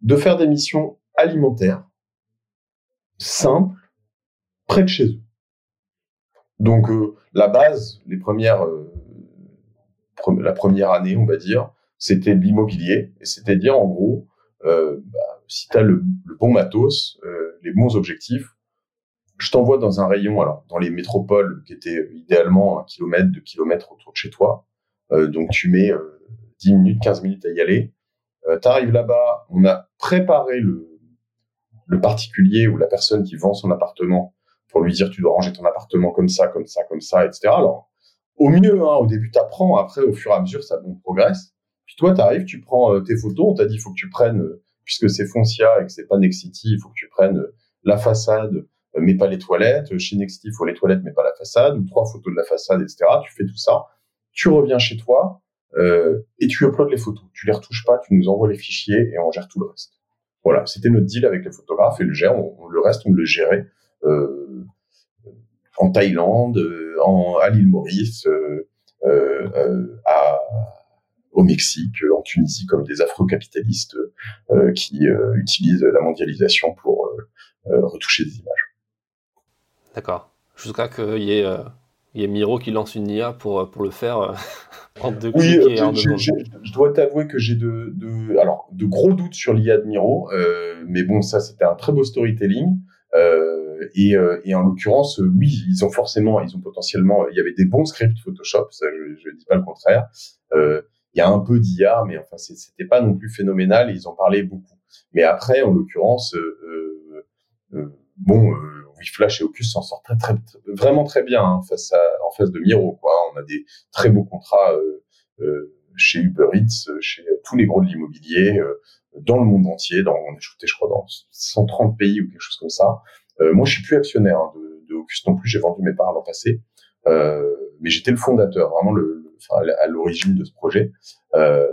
de faire des missions alimentaires, simples, près de chez eux. Donc la base, les premières, la première année, on va dire, c'était l'immobilier, et c'était dire en gros, euh, bah, si tu as le, bon matos, euh, les bons objectifs, je t'envoie dans un rayon, alors dans les métropoles qui étaient idéalement un kilomètre, deux kilomètres autour de chez toi, euh, donc tu mets 10 minutes, 15 minutes à y aller. tu arrives là-bas, on a préparé le particulier ou la personne qui vend son appartement pour lui dire tu dois ranger ton appartement comme ça, comme ça, comme ça, etc. Alors, au mieux, hein, au début, tu apprends, après, au fur et à mesure, ça progresse. Puis toi, tu arrives, tu prends euh, tes photos, on t'a dit il faut que tu prennes, euh, puisque c'est Foncia et que c'est pas Nexity, il faut que tu prennes euh, la façade, mais pas les toilettes. Chez Nexity, il faut les toilettes, mais pas la façade, ou trois photos de la façade, etc. Tu fais tout ça. Tu reviens chez toi et tu uploads les photos. Tu les retouches pas, tu nous envoies les fichiers et on gère tout le reste. Voilà, c'était notre deal avec les photographes et le gère. le reste, on le gérait en Thaïlande, en, à l'île Maurice, à au Mexique, euh, en Tunisie, comme des afro-capitalistes euh, qui euh, utilisent la mondialisation pour retoucher des images. D'accord. Jusqu'à qu'il y ait il y a Miro qui lance une IA pour, pour le faire en deux oui, et en deux je, dois t'avouer que j'ai de, de, alors, de gros doutes sur l'IA de Miro, mais bon, ça, c'était un très beau storytelling. Et, et en l'occurrence, oui, ils ont forcément, ils ont potentiellement, il y avait des bons scripts Photoshop, ça, je ne dis pas le contraire il y a un peu d'IA, mais enfin, c'était pas non plus phénoménal et ils en parlaient beaucoup. Mais après, en l'occurrence, euh, euh, euh bon, euh, Flash et Ocus s'en sortent très, très, vraiment très bien hein, face à, en face de Miro. Quoi. On a des très beaux contrats euh, chez Uber Eats, chez tous les gros de l'immobilier, dans le monde entier. Dans, on a shooté, je crois, dans 130 pays ou quelque chose comme ça. Moi, je suis plus actionnaire hein, de, de non plus. J'ai vendu mes parts l'an passé. mais j'étais le fondateur, vraiment le, à l'origine de ce projet. Euh,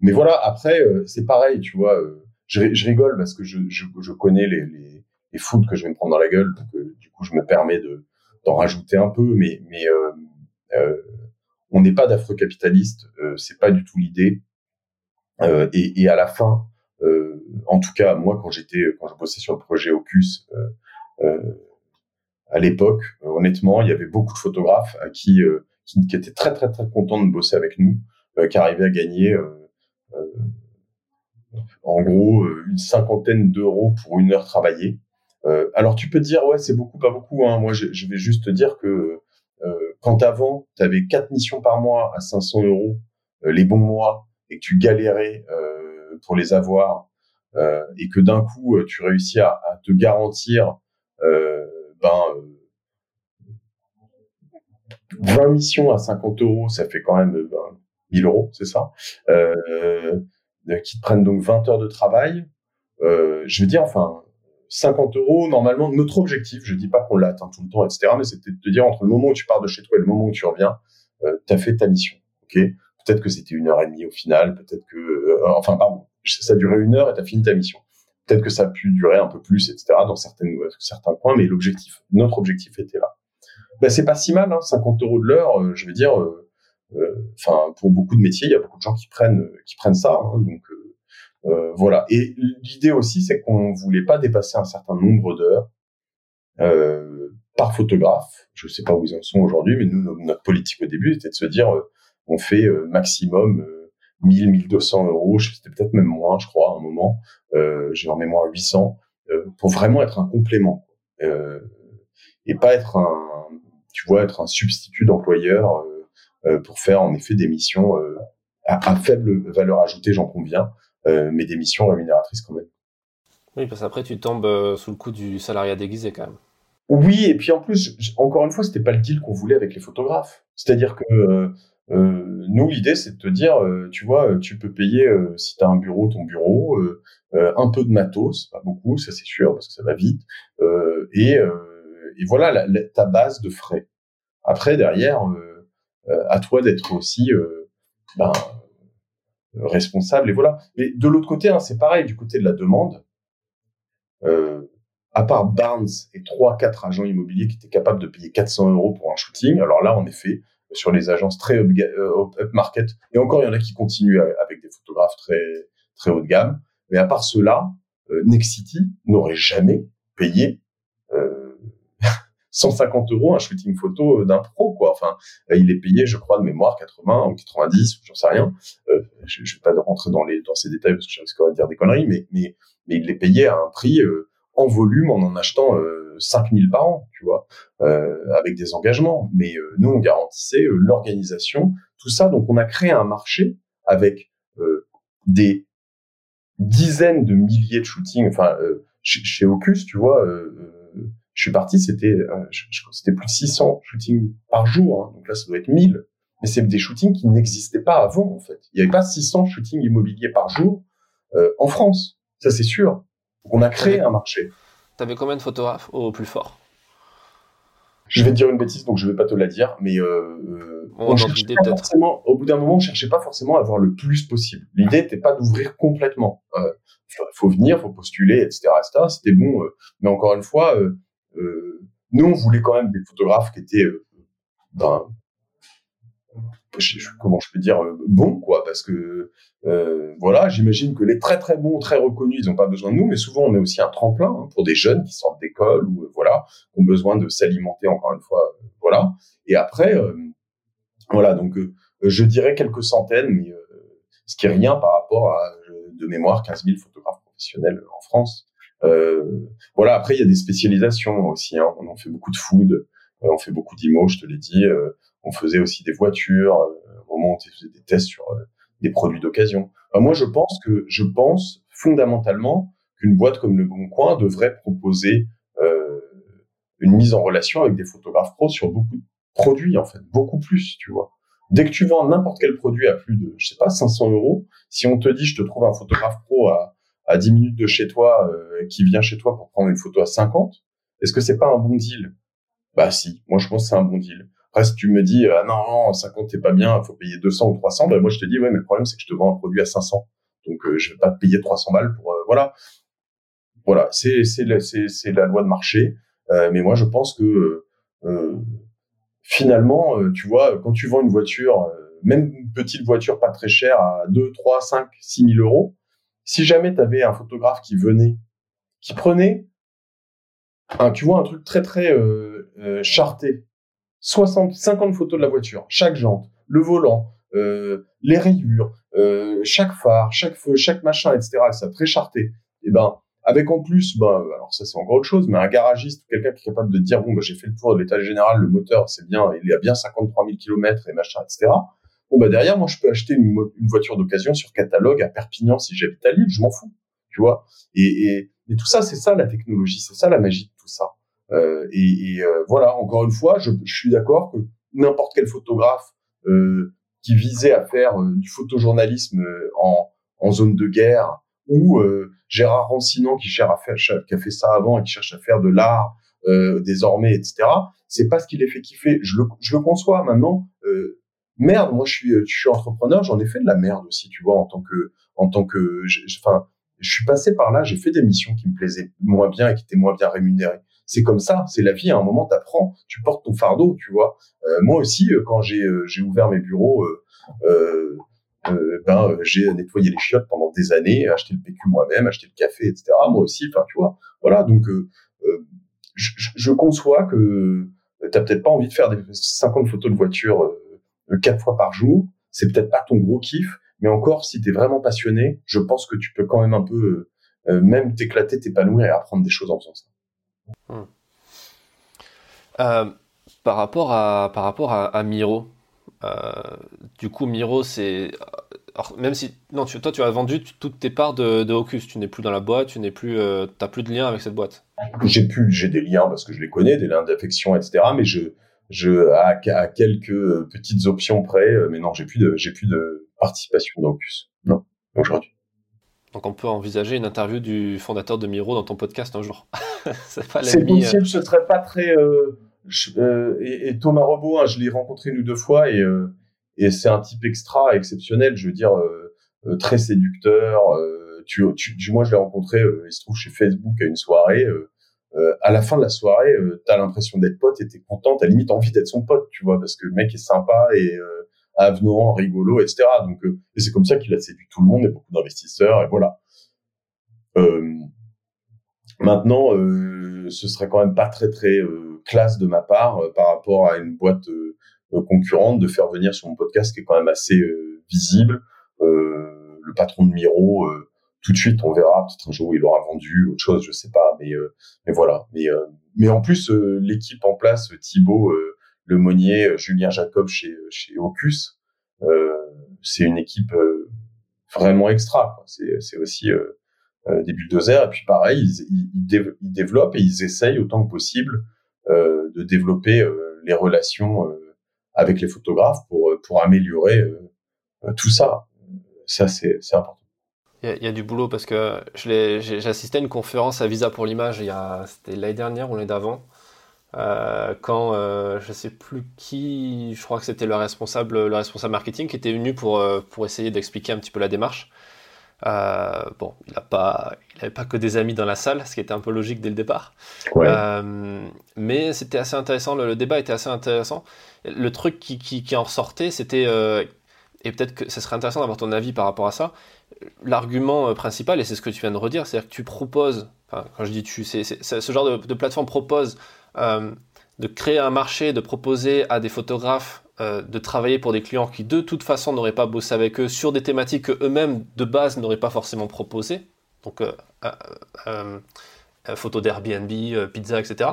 mais voilà, après, euh, c'est pareil, tu vois. Euh, je, je, rigole parce que je, je, je connais les, les, les foudres que je vais me prendre dans la gueule, donc du coup, je me permets de d'en rajouter un peu, mais mais on n'est pas d'afro-capitaliste, c'est pas du tout l'idée. Et, et, à la fin, en tout cas, moi, quand j'étais, quand je bossais sur le projet Ocus, à l'époque, honnêtement, il y avait beaucoup de photographes à qui qui, qui était très très très content de bosser avec nous, euh, qui arrivait à gagner euh, euh, en gros une cinquantaine d'euros pour une heure travaillée. alors tu peux dire ouais c'est beaucoup pas beaucoup. Hein. Moi je, vais juste te dire que quand avant tu avais quatre missions par mois à 500 euros les bons mois et que tu galérais pour les avoir et que d'un coup tu réussis à, à te garantir ben 20 missions à 50 euros, ça fait quand même 1000 euh, euros, c'est ça, euh, euh, qui te prennent donc 20 heures de travail. Euh, je veux dire, enfin, 50 euros, normalement, notre objectif, je dis pas qu'on l'a atteint tout le temps, etc., mais c'était de te dire, entre le moment où tu pars de chez toi et le moment où tu reviens, euh, tu as fait ta mission, ok? Peut-être que c'était une heure et demie au final, peut-être que... Euh, enfin, pardon, ça duré une heure et tu as fini ta mission. Peut-être que ça a pu durer un peu plus, etc., dans certaines, certains points, mais l'objectif, notre objectif était là ben c'est pas si mal, hein, 50 euros de l'heure. Euh, je veux dire, euh, euh, enfin pour beaucoup de métiers, il y a beaucoup de gens qui prennent ça. Hein, donc voilà. Et l'idée aussi, c'est qu'on voulait pas dépasser un certain nombre d'heures par photographe. Je sais pas où ils en sont aujourd'hui, mais nous, notre politique au début était de se dire, on fait maximum 1000, 1200 euros, c'était peut-être même moins, je crois, à un moment. Euh, J'ai en mémoire 800 euh, pour vraiment être un complément euh, et pas être un, tu vois, être un substitut d'employeur euh, pour faire en effet des missions à, faible valeur ajoutée, j'en conviens, mais des missions rémunératrices quand même. Oui, parce qu'après tu tombes sous le coup du salariat déguisé quand même. Oui, et puis en plus, encore une fois, c'était pas le deal qu'on voulait avec les photographes. C'est-à-dire que nous, l'idée, c'est de te dire, tu vois, tu peux payer, si tu as un bureau, ton bureau, un peu de matos, pas beaucoup, ça c'est sûr, parce que ça va vite, et, et voilà ta base de frais. Après, derrière, à toi d'être aussi ben, responsable, et voilà. Mais de l'autre côté, hein, c'est pareil, du côté de la demande, à part Barnes et trois, quatre agents immobiliers qui étaient capables de payer 400 euros pour un shooting, alors là, en effet, sur les agences très euh, market, et encore, il y en a qui continuent avec des photographes très, très haut de gamme, mais à part cela, euh, Nexity n'aurait jamais payé 150 euros un shooting photo d'un pro, quoi. Enfin, il est payé, je crois, de mémoire 80 ou 90, j'en sais rien. Euh, je, je vais pas rentrer dans les dans ces détails parce que je risque de dire des conneries, mais mais mais il est payé à un prix euh, en volume en en achetant euh, 5000 par an, tu vois, euh, avec des engagements. Mais euh, nous, on garantissait l'organisation, tout ça. Donc, on a créé un marché avec des dizaines de milliers de shootings. Enfin, chez, chez Ocus, tu vois je suis parti, c'était euh, c'était plus de 600 shootings par jour. Hein. donc là, ça doit être 1000. Mais c'est des shootings qui n'existaient pas avant, en fait. Il n'y avait pas 600 shootings immobiliers par jour euh, en France. Ça, c'est sûr. Donc, on a créé un marché. Tu avais combien de photographes au plus fort? Je vais te dire une bêtise, donc je ne vais pas te la dire, mais euh, on pas forcément, au bout d'un moment, on cherchait pas forcément à avoir le plus possible. L'idée n'était pas d'ouvrir complètement. Euh, faut, venir, faut postuler, etc.. C'était bon, mais encore une fois, euh, nous, on voulait quand même des photographes qui étaient, euh, comment je peux dire, euh, bons, quoi, parce que voilà, j'imagine que les très très bons, très reconnus, ils n'ont pas besoin de nous, mais souvent on est aussi un tremplin hein, pour des jeunes qui sortent d'école ou voilà, qui ont besoin de s'alimenter encore une fois, voilà. Et après, voilà, donc je dirais quelques centaines, mais ce qui est rien par rapport à de mémoire 15 000 photographes professionnels en France. Euh, voilà. Après, il y a des spécialisations aussi. Hein. On en fait beaucoup de food, euh, on fait beaucoup d'IMO, je te l'ai dit. Euh, on faisait aussi des voitures. au moment où on faisait des tests sur des produits d'occasion. moi, je pense que je pense fondamentalement qu'une boîte comme Le Bon Coin devrait proposer euh, une mise en relation avec des photographes pros sur beaucoup de produits, en fait, beaucoup plus, tu vois. Dès que tu vends n'importe quel produit à plus de, je sais pas, 500 euros, si on te dit je te trouve un photographe pro à à 10 minutes de chez toi euh, qui vient chez toi pour prendre une photo à 50, est-ce que c'est pas un bon deal? Bah si, moi je pense que c'est un bon deal. Après si tu me dis ah non, non 50 t'es pas bien, il faut payer 200 ou 300, bah moi je te dis ouais mais le problème c'est que je te vends un produit à 500. Donc euh, je vais pas te payer 300 balles pour euh, voilà. Voilà, c'est c'est la, c'est la loi de marché, mais moi je pense que finalement tu vois quand tu vends une voiture même une petite voiture pas très chère à 2, 3, 5, 6 000 euros, si jamais tu avais un photographe qui venait, qui prenait, un, tu vois, un truc très très euh, euh charté, 60, 50 photos de la voiture, chaque jante, le volant, euh, les rayures, euh, chaque phare, chaque feu, chaque machin, etc. Ça très charté. Et eh ben, avec en plus, ben, alors ça c'est encore autre chose, mais un garagiste, quelqu'un qui est capable de dire bon, ben, j'ai fait le tour de l'état général, le moteur c'est bien, il y a bien 53 000 km et machin, etc. Bon, bah, derrière, moi, je peux acheter une, voiture d'occasion sur catalogue à Perpignan si j'habite à Lille, je m'en fous, tu vois. Et, et, mais tout ça, c'est ça la technologie, c'est ça la magie de tout ça. Euh, et, et euh, voilà, encore une fois, je, je suis d'accord que n'importe quel photographe euh, qui visait à faire du photojournalisme en, en zone de guerre, ou Gérard Rancinan qui cherche à faire, qui a fait ça avant et qui cherche à faire de l'art désormais, etc. C'est pas ce qui les fait kiffer. Je le, je le conçois maintenant. Merde, moi je suis, je suis entrepreneur, j'en ai fait de la merde aussi, tu vois, en tant que, en tant que, enfin, je suis passé par là, j'ai fait des missions qui me plaisaient moins bien et qui étaient moins bien rémunérées. C'est comme ça, c'est la vie. À un moment, t'apprends, tu portes ton fardeau, tu vois. Euh, moi aussi, euh, quand j'ai euh, j'ai ouvert mes bureaux, euh, ben j'ai nettoyé les chiottes pendant des années, acheté le PQ moi-même, acheté le café, etc. Moi aussi, enfin, tu vois. Voilà, donc je, je, conçois que t'as peut-être pas envie de faire des 50 photos de voiture quatre fois par jour, c'est peut-être pas ton gros kiff, mais encore, si tu es vraiment passionné, je pense que tu peux quand même un peu, euh, même t'éclater, t'épanouir et apprendre des choses en faisant ça. Hmm. par rapport à, par rapport à, Miro, du coup, Miro, c'est. Même si. Non, tu, toi, tu as vendu toutes tes parts de, de Hocus. Tu n'es plus dans la boîte, tu n'es plus. t'as plus de lien avec cette boîte. J'ai plus, j'ai des liens parce que je les connais, des liens d'affection, etc. Mais je, je à, quelques petites options près, mais non, j'ai plus de j'ai plus de participation dans Opus. Non, aujourd'hui. Donc on peut envisager une interview du fondateur de Miro dans ton podcast un jour. c'est possible, ce serait pas très. et, Thomas Robot, hein, je l'ai rencontré une ou deux fois et et c'est un type extra exceptionnel. Je veux dire très séducteur. tu, tu, moi je l'ai rencontré, il se trouve chez Facebook à une soirée. Euh, à la fin de la soirée, euh, t'as l'impression d'être pote et t'es content, t'as limite envie d'être son pote, tu vois, parce que le mec est sympa et euh, avenant, rigolo, etc. Donc, euh, et c'est comme ça qu'il a séduit tout le monde et beaucoup d'investisseurs, et voilà. maintenant, ce serait quand même pas très très classe de ma part par rapport à une boîte concurrente de faire venir sur mon podcast qui est quand même assez visible. le patron de Miro tout de suite, on verra. Peut-être un jour il aura vendu autre chose, je sais pas. Mais euh, mais voilà. Mais euh, mais en plus, euh, l'équipe en place, Thibaut, Le Monnier, Julien Jacob chez chez Ocus, c'est une équipe vraiment extra. C'est aussi des bulldozers. Et puis pareil, ils, ils, développent et ils essayent autant que possible de développer les relations avec les photographes pour pour améliorer tout ça. Ça c'est important. Il y, a du boulot parce que j'ai assisté à une conférence à Visa pour l'image, c'était l'année dernière ou l'année d'avant, euh, quand euh, je sais plus qui, je crois que c'était le responsable, le responsable marketing qui était venu pour, euh, pour essayer d'expliquer un petit peu la démarche. Euh, bon, il n'avait pas, il pas que des amis dans la salle, ce qui était un peu logique dès le départ. mais c'était assez intéressant, le, débat était assez intéressant. Le truc qui, qui, qui en ressortait, c'était, et peut-être que ce serait intéressant d'avoir ton avis par rapport à ça, l'argument principal, et c'est ce que tu viens de redire, c'est-à-dire que tu proposes, enfin, quand je dis tu, c'est, ce genre de, plateforme propose de créer un marché, de proposer à des photographes euh, de travailler pour des clients qui de toute façon n'auraient pas bossé avec eux sur des thématiques qu'eux-mêmes de base n'auraient pas forcément proposées. Donc, photos d'Airbnb, pizza, etc.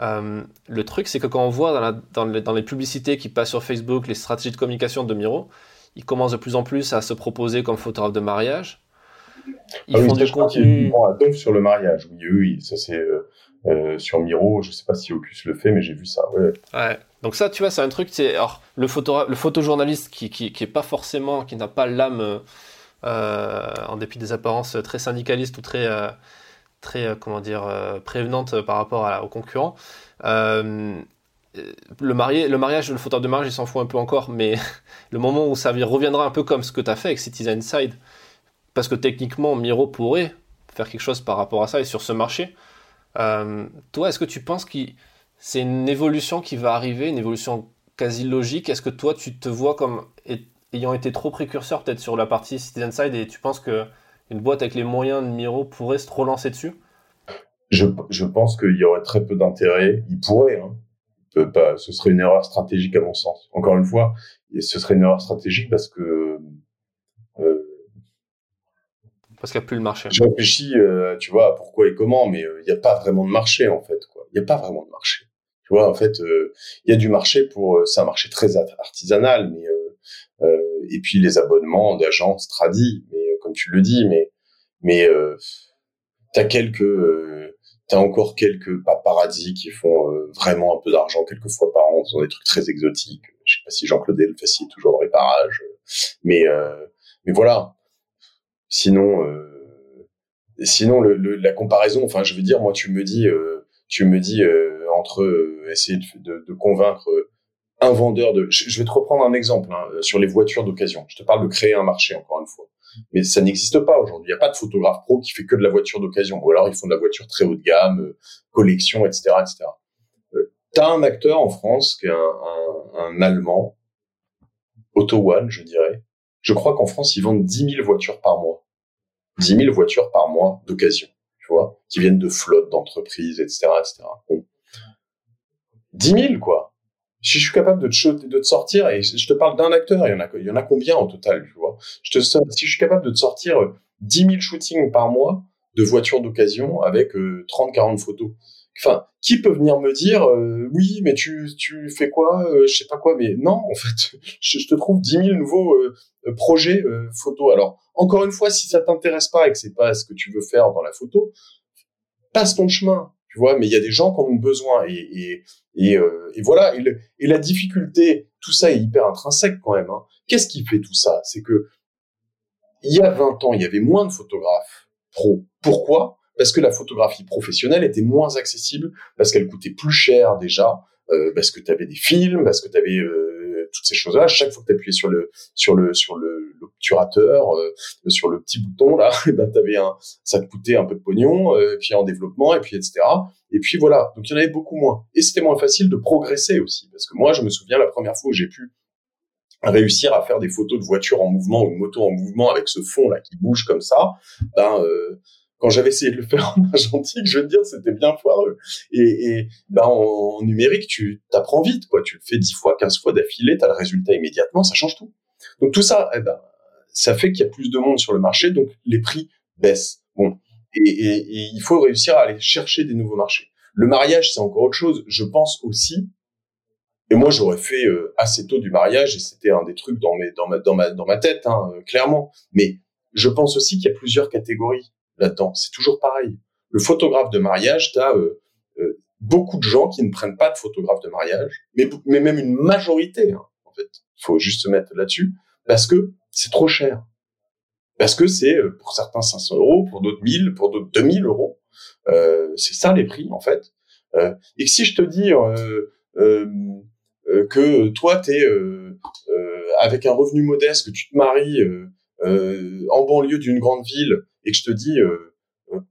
le truc, c'est que quand on voit dans, la, dans, les, dans, les, publicités qui passent sur Facebook, les stratégies de communication de Miro, ils commencent de plus en plus à se proposer comme photographe de mariage. Ils ah font des contenus. sur le mariage, oui, oui, ça c'est euh, euh, sur Miro. Je sais pas si Ocus le fait, mais j'ai vu ça. Ouais. Donc ça, tu vois, c'est un truc. C'est alors le le photojournaliste qui, qui, qui est pas forcément, qui n'a pas l'âme, euh, en dépit des apparences très syndicalistes ou très très comment dire prévenantes par rapport à, aux concurrents le, marié, le mariage, le photographe de mariage, il s'en fout un peu encore, mais le moment où ça reviendra un peu comme ce que tu as fait avec Citizen Side, parce que techniquement, Miro pourrait faire quelque chose par rapport à ça et sur ce marché. Euh, toi, est-ce que tu penses que c'est une évolution qui va arriver, une évolution quasi logique? Est-ce que toi, tu te vois comme ayant été trop précurseur peut-être sur la partie Citizen Side et tu penses que une boîte avec les moyens de Miro pourrait se relancer dessus? Je, pense qu'il y aurait très peu d'intérêt. Il pourrait, hein, ce serait une erreur stratégique à mon sens. Encore une fois, ce serait une erreur stratégique parce que euh, parce qu'il n'y a plus le marché. Je réfléchis, euh, tu vois, pourquoi et comment, mais euh, il n'y a pas vraiment de marché en fait. Il n'y a pas vraiment de marché. Tu vois, en fait, il y a du marché pour, c'est un marché très artisanal, mais et puis les abonnements d'agences tradis, mais comme tu le dis, mais mais t'as quelques T'as encore quelques paradis qui font euh, vraiment un peu d'argent quelques fois par an, dans des trucs très exotiques. Je sais pas si Jean-Claude Elfassi est toujours dans les parages, mais euh, mais voilà. Sinon, euh, sinon le, la comparaison. Enfin, je veux dire, moi, tu me dis, tu me dis entre essayer de, de, convaincre un vendeur de. Je, vais te reprendre un exemple hein, sur les voitures d'occasion. Je te parle de créer un marché encore une fois mais ça n'existe pas aujourd'hui. Il n'y a pas de photographe pro qui fait que de la voiture d'occasion, ou alors ils font de la voiture très haut de gamme, euh, collection, etc., etc. Euh, T'as un acteur en France qui est un, un, un Allemand, Auto One, je dirais. Je crois qu'en France, ils vendent 10 000 voitures par mois. 10 000 voitures par mois d'occasion, tu vois, qui viennent de flottes d'entreprises, etc., etc. Bon. 10 000, quoi si je suis capable de te, sortir, et je te parle d'un acteur, il y en a, en combien en total, tu vois? Je te, Si je suis capable de te sortir 10 000 shootings par mois de voitures d'occasion avec 30-40 euh, photos. Enfin, qui peut venir me dire euh, oui, mais tu, tu fais quoi euh, Je sais pas quoi, mais non, en fait, je, te trouve 10 000 nouveaux projets photos. Alors, encore une fois, si ça t'intéresse pas et que c'est pas ce que tu veux faire dans la photo, passe ton chemin tu vois, mais il y a des gens qui en ont besoin et et et, euh, et voilà et, et, la difficulté, tout ça est hyper intrinsèque quand même. Hein. Qu'est-ce qui fait tout ça? C'est que il y a 20 ans, il y avait moins de photographes pro. Pourquoi? Parce que la photographie professionnelle était moins accessible, parce qu'elle coûtait plus cher déjà, euh, parce que tu avais des films, parce que tu avais euh, toutes ces choses-là. Chaque fois que tu appuyais sur le sur le sur le l'obturateur, euh, sur le petit bouton là, eh ben t'avais un, ça te coûtait un peu de pognon, euh, puis en développement et puis etc. Et puis voilà, donc il y en avait beaucoup moins. Et c'était moins facile de progresser aussi, parce que moi je me souviens la première fois où j'ai pu réussir à faire des photos de voitures en mouvement ou de motos en mouvement avec ce fond là qui bouge comme ça, ben euh, quand j'avais essayé de le faire en argentique, je veux dire, c'était bien foireux. Et, et ben en, numérique, tu t'apprends vite, quoi. Tu le fais 10 fois, 15 fois d'affilée, tu as le résultat immédiatement, ça change tout. Donc tout ça, eh ben, ça fait qu'il y a plus de monde sur le marché, donc les prix baissent. Bon, et, et, et il faut réussir à aller chercher des nouveaux marchés. Le mariage, c'est encore autre chose. Je pense aussi, et moi j'aurais fait euh, assez tôt du mariage, et c'était un des trucs dans, mes, ma, dans, ma, dans ma tête, hein, clairement. Mais je pense aussi qu'il y a plusieurs catégories là-dedans. C'est toujours pareil. Le photographe de mariage, tu euh, euh, beaucoup de gens qui ne prennent pas de photographe de mariage, mais, même une majorité, hein, en fait. Il faut juste se mettre là-dessus, parce que c'est trop cher. Parce que c'est euh, pour certains 500 euros, pour d'autres 1000, pour d'autres 2000 euros. C'est ça les prix, en fait. Et si je te dis que toi, tu es avec un revenu modeste, que tu te maries en banlieue d'une grande ville, et que je te dis,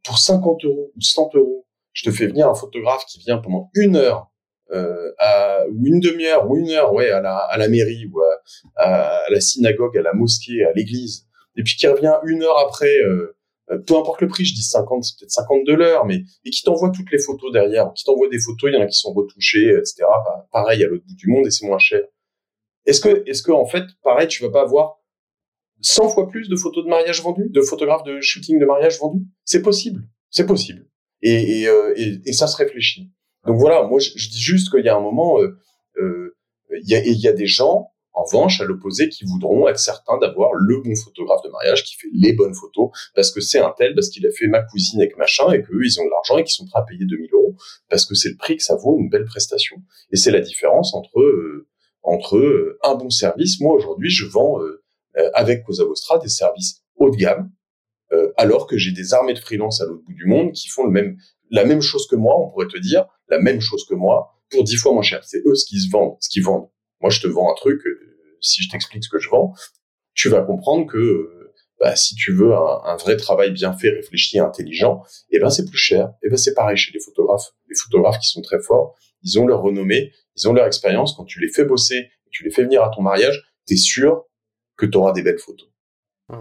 pour 50 euros ou 100 euros, je te fais venir un photographe qui vient pendant une heure euh, à, ou une demi-heure ou une heure ouais à la, à la mairie ou à, à, la synagogue, à la mosquée, à l'église, et puis qui revient une heure après, euh, euh peu importe le prix, je dis 50, c'est peut-être 50 de l'heure, mais et qui t'envoie toutes les photos derrière, qui t'envoie des photos, il y en a qui sont retouchées, etc. Pareil à l'autre bout du monde et c'est moins cher. Est-ce que, est-ce que en fait, pareil, tu vas pas avoir 100 fois plus de photos de mariage vendues, de photographes de shooting de mariage vendus C'est possible, c'est possible. Et, euh, et, et, ça se réfléchit. Donc voilà, moi je, dis juste qu'il y a un moment, euh, euh, il, y a, il y a des gens, en revanche, à l'opposé, qui voudront être certains d'avoir le bon photographe de mariage qui fait les bonnes photos, parce que c'est un tel, parce qu'il a fait ma cousine avec machin, et qu'eux, ils ont de l'argent et qu'ils sont prêts à payer 2000 euros, parce que c'est le prix que ça vaut une belle prestation. Et c'est la différence entre euh, entre euh, un bon service. Moi, aujourd'hui, je vends euh, avec Cosa Vostra des services haut de gamme, alors que j'ai des armées de freelance à l'autre bout du monde qui font la même chose que moi, on pourrait te dire, la même chose que moi pour dix fois moins cher. C'est eux ce qui se vendent, ce qu'ils vendent. Moi, je te vends un truc. Euh, si je t'explique ce que je vends, tu vas comprendre que euh, bah, si tu veux un, vrai travail bien fait, réfléchi, intelligent, eh ben c'est plus cher. Et eh ben c'est pareil chez les photographes. Les photographes qui sont très forts, ils ont leur renommée, ils ont leur expérience. Quand tu les fais bosser, tu les fais venir à ton mariage, t'es sûr que tu auras des belles photos. Mmh.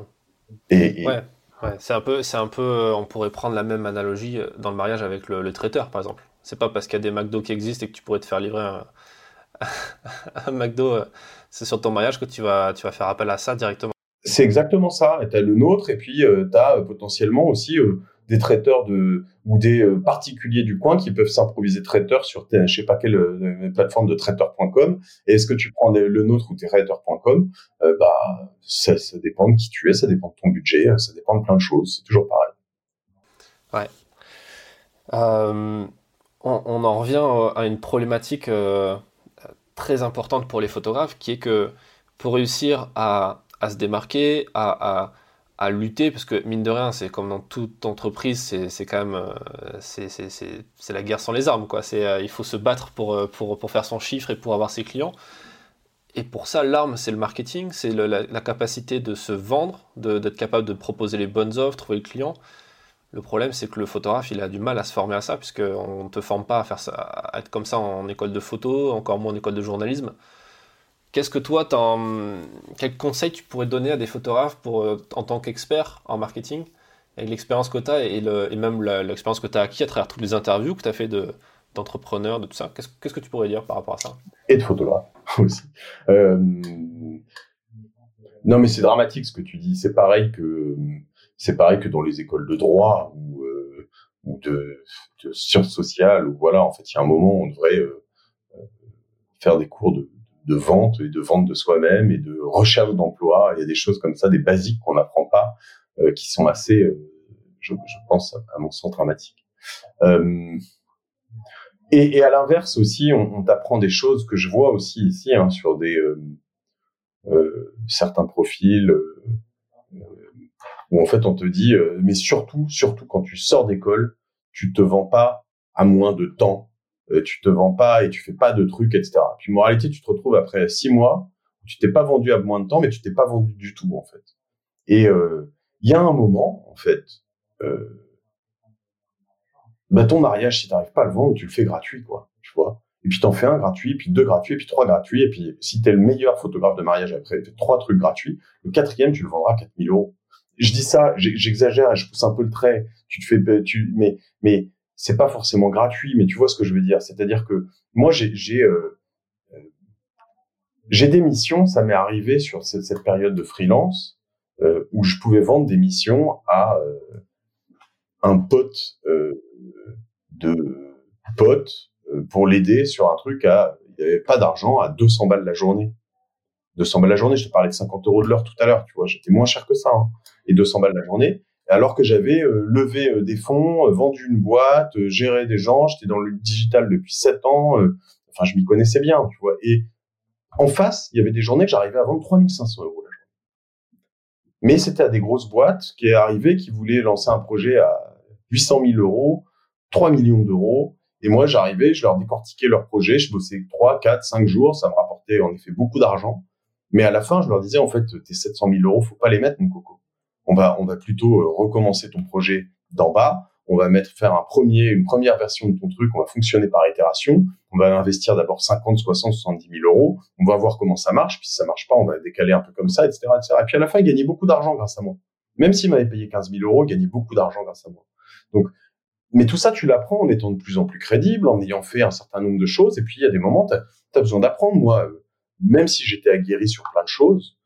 Et, Ouais. Ouais, c'est un peu, c'est un peu, euh, on pourrait prendre la même analogie dans le mariage avec le traiteur, par exemple. C'est pas parce qu'il y a des McDo qui existent et que tu pourrais te faire livrer un, un McDo euh, c'est sur ton mariage que tu vas, tu vas faire appel à ça directement. C'est exactement ça. Tu as le nôtre et puis euh, tu as euh, potentiellement aussi des traiteurs de, ou des particuliers du coin qui peuvent s'improviser traiteurs sur tes, je sais pas quelle plateforme de traiteur.com. Et est-ce que tu prends le nôtre ou tes traiteurs.com bah, ça, dépend de qui tu es, ça dépend de ton budget, ça dépend de plein de choses. C'est toujours pareil. Ouais. Euh, on, en revient euh, à une problématique euh, très importante pour les photographes, qui est que pour réussir à, se démarquer, à, lutter, parce que mine de rien, c'est comme dans toute entreprise, c'est quand même euh, c'est la guerre sans les armes, quoi. il faut se battre pour, pour, faire son chiffre et pour avoir ses clients. Et pour ça, l'arme, c'est le marketing, c'est la, la, capacité de se vendre, d'être capable de proposer les bonnes offres, trouver le client. Le problème, c'est que le photographe, il a du mal à se former à ça, puisqu'on ne te forme pas à, faire ça, à être comme ça en école de photo, encore moins en école de journalisme. Qu'est-ce que toi, quel conseil tu pourrais donner à des photographes pour, euh, en tant qu'expert en marketing, avec l'expérience que tu as et, même l'expérience que tu as acquis à travers toutes les interviews que tu as fait d'entrepreneurs, de, tout ça? Qu'est-ce que tu pourrais dire par rapport à ça? Et de photographe aussi. Euh, non, mais c'est dramatique ce que tu dis. C'est pareil que c'est pareil que dans les écoles de droit ou, euh, ou de, de, sciences sociales, ou voilà, en fait, il y a un moment où on devrait faire des cours de, de, vente et de vente de soi-même et de recherche d'emploi. Il y a des choses comme ça, des basiques qu'on n'apprend pas, qui sont assez, je, je, pense, à mon sens dramatiques. et, et, à l'inverse aussi, on, t'apprend des choses que je vois aussi ici hein, sur des euh, euh, certains profils euh, où en fait on te dit, mais surtout, surtout quand tu sors d'école, tu te vends pas à moins de temps, tu te vends pas et tu fais pas de trucs, etc. Puis moralité, tu te retrouves après six mois, tu t'es pas vendu à moins de temps, mais tu t'es pas vendu du tout en fait. Et il y a un moment en fait. Euh, bah ton mariage, si t'arrives pas à le vendre, tu le fais gratuit, quoi, tu vois. Et puis t'en fais un gratuit, puis deux gratuits, puis trois gratuits, et puis si t'es le meilleur photographe de mariage après, fais trois trucs gratuits, le quatrième, tu le vendras 4000 euros. Je dis ça, j'exagère je pousse un peu le trait. Tu te fais, tu, mais, mais c'est pas forcément gratuit, mais tu vois ce que je veux dire. C'est-à-dire que moi, j'ai, j'ai, euh, euh des missions, ça m'est arrivé sur cette, période de freelance euh, où je pouvais vendre des missions à euh, un pote de potes euh, pour l'aider sur un truc à, il n'y avait pas d'argent, à 200 balles la journée. 200 balles la journée, je te parlais de 50 euros de l'heure tout à l'heure, tu vois, j'étais moins cher que ça, hein. et 200 balles la journée, alors que j'avais euh, levé euh, des fonds, vendu une boîte, géré des gens, j'étais dans le digital depuis 7 ans, enfin, je m'y connaissais bien, tu vois, et en face, il y avait des journées que j'arrivais à vendre 3500 euros la journée. Mais c'était à des grosses boîtes qui arrivaient, qui voulaient lancer un projet à 800 000 euros, 3 millions d'euros. Et moi, j'arrivais, je leur décortiquais leur projet, je bossais 3, 4, 5 jours, ça me rapportait en effet beaucoup d'argent. Mais à la fin, je leur disais, en fait, tes 700 000 euros, faut pas les mettre, mon coco. On va, on va plutôt euh, recommencer ton projet d'en bas. On va mettre, faire un premier, une première version de ton truc. On va fonctionner par itération. On va investir d'abord 50, 60, 70 000 euros. On va voir comment ça marche. Puis si ça marche pas, on va décaler un peu comme ça, etc., etc. Et puis à la fin, gagnait beaucoup d'argent grâce à moi. Même s'il m'avait payé 15 000 euros, gagnait beaucoup d'argent grâce à moi. Donc, mais tout ça, tu l'apprends en étant de plus en plus crédible, en ayant fait un certain nombre de choses. Et puis, il y a des moments, tu as, besoin d'apprendre. Moi, même si j'étais aguerri sur plein de choses,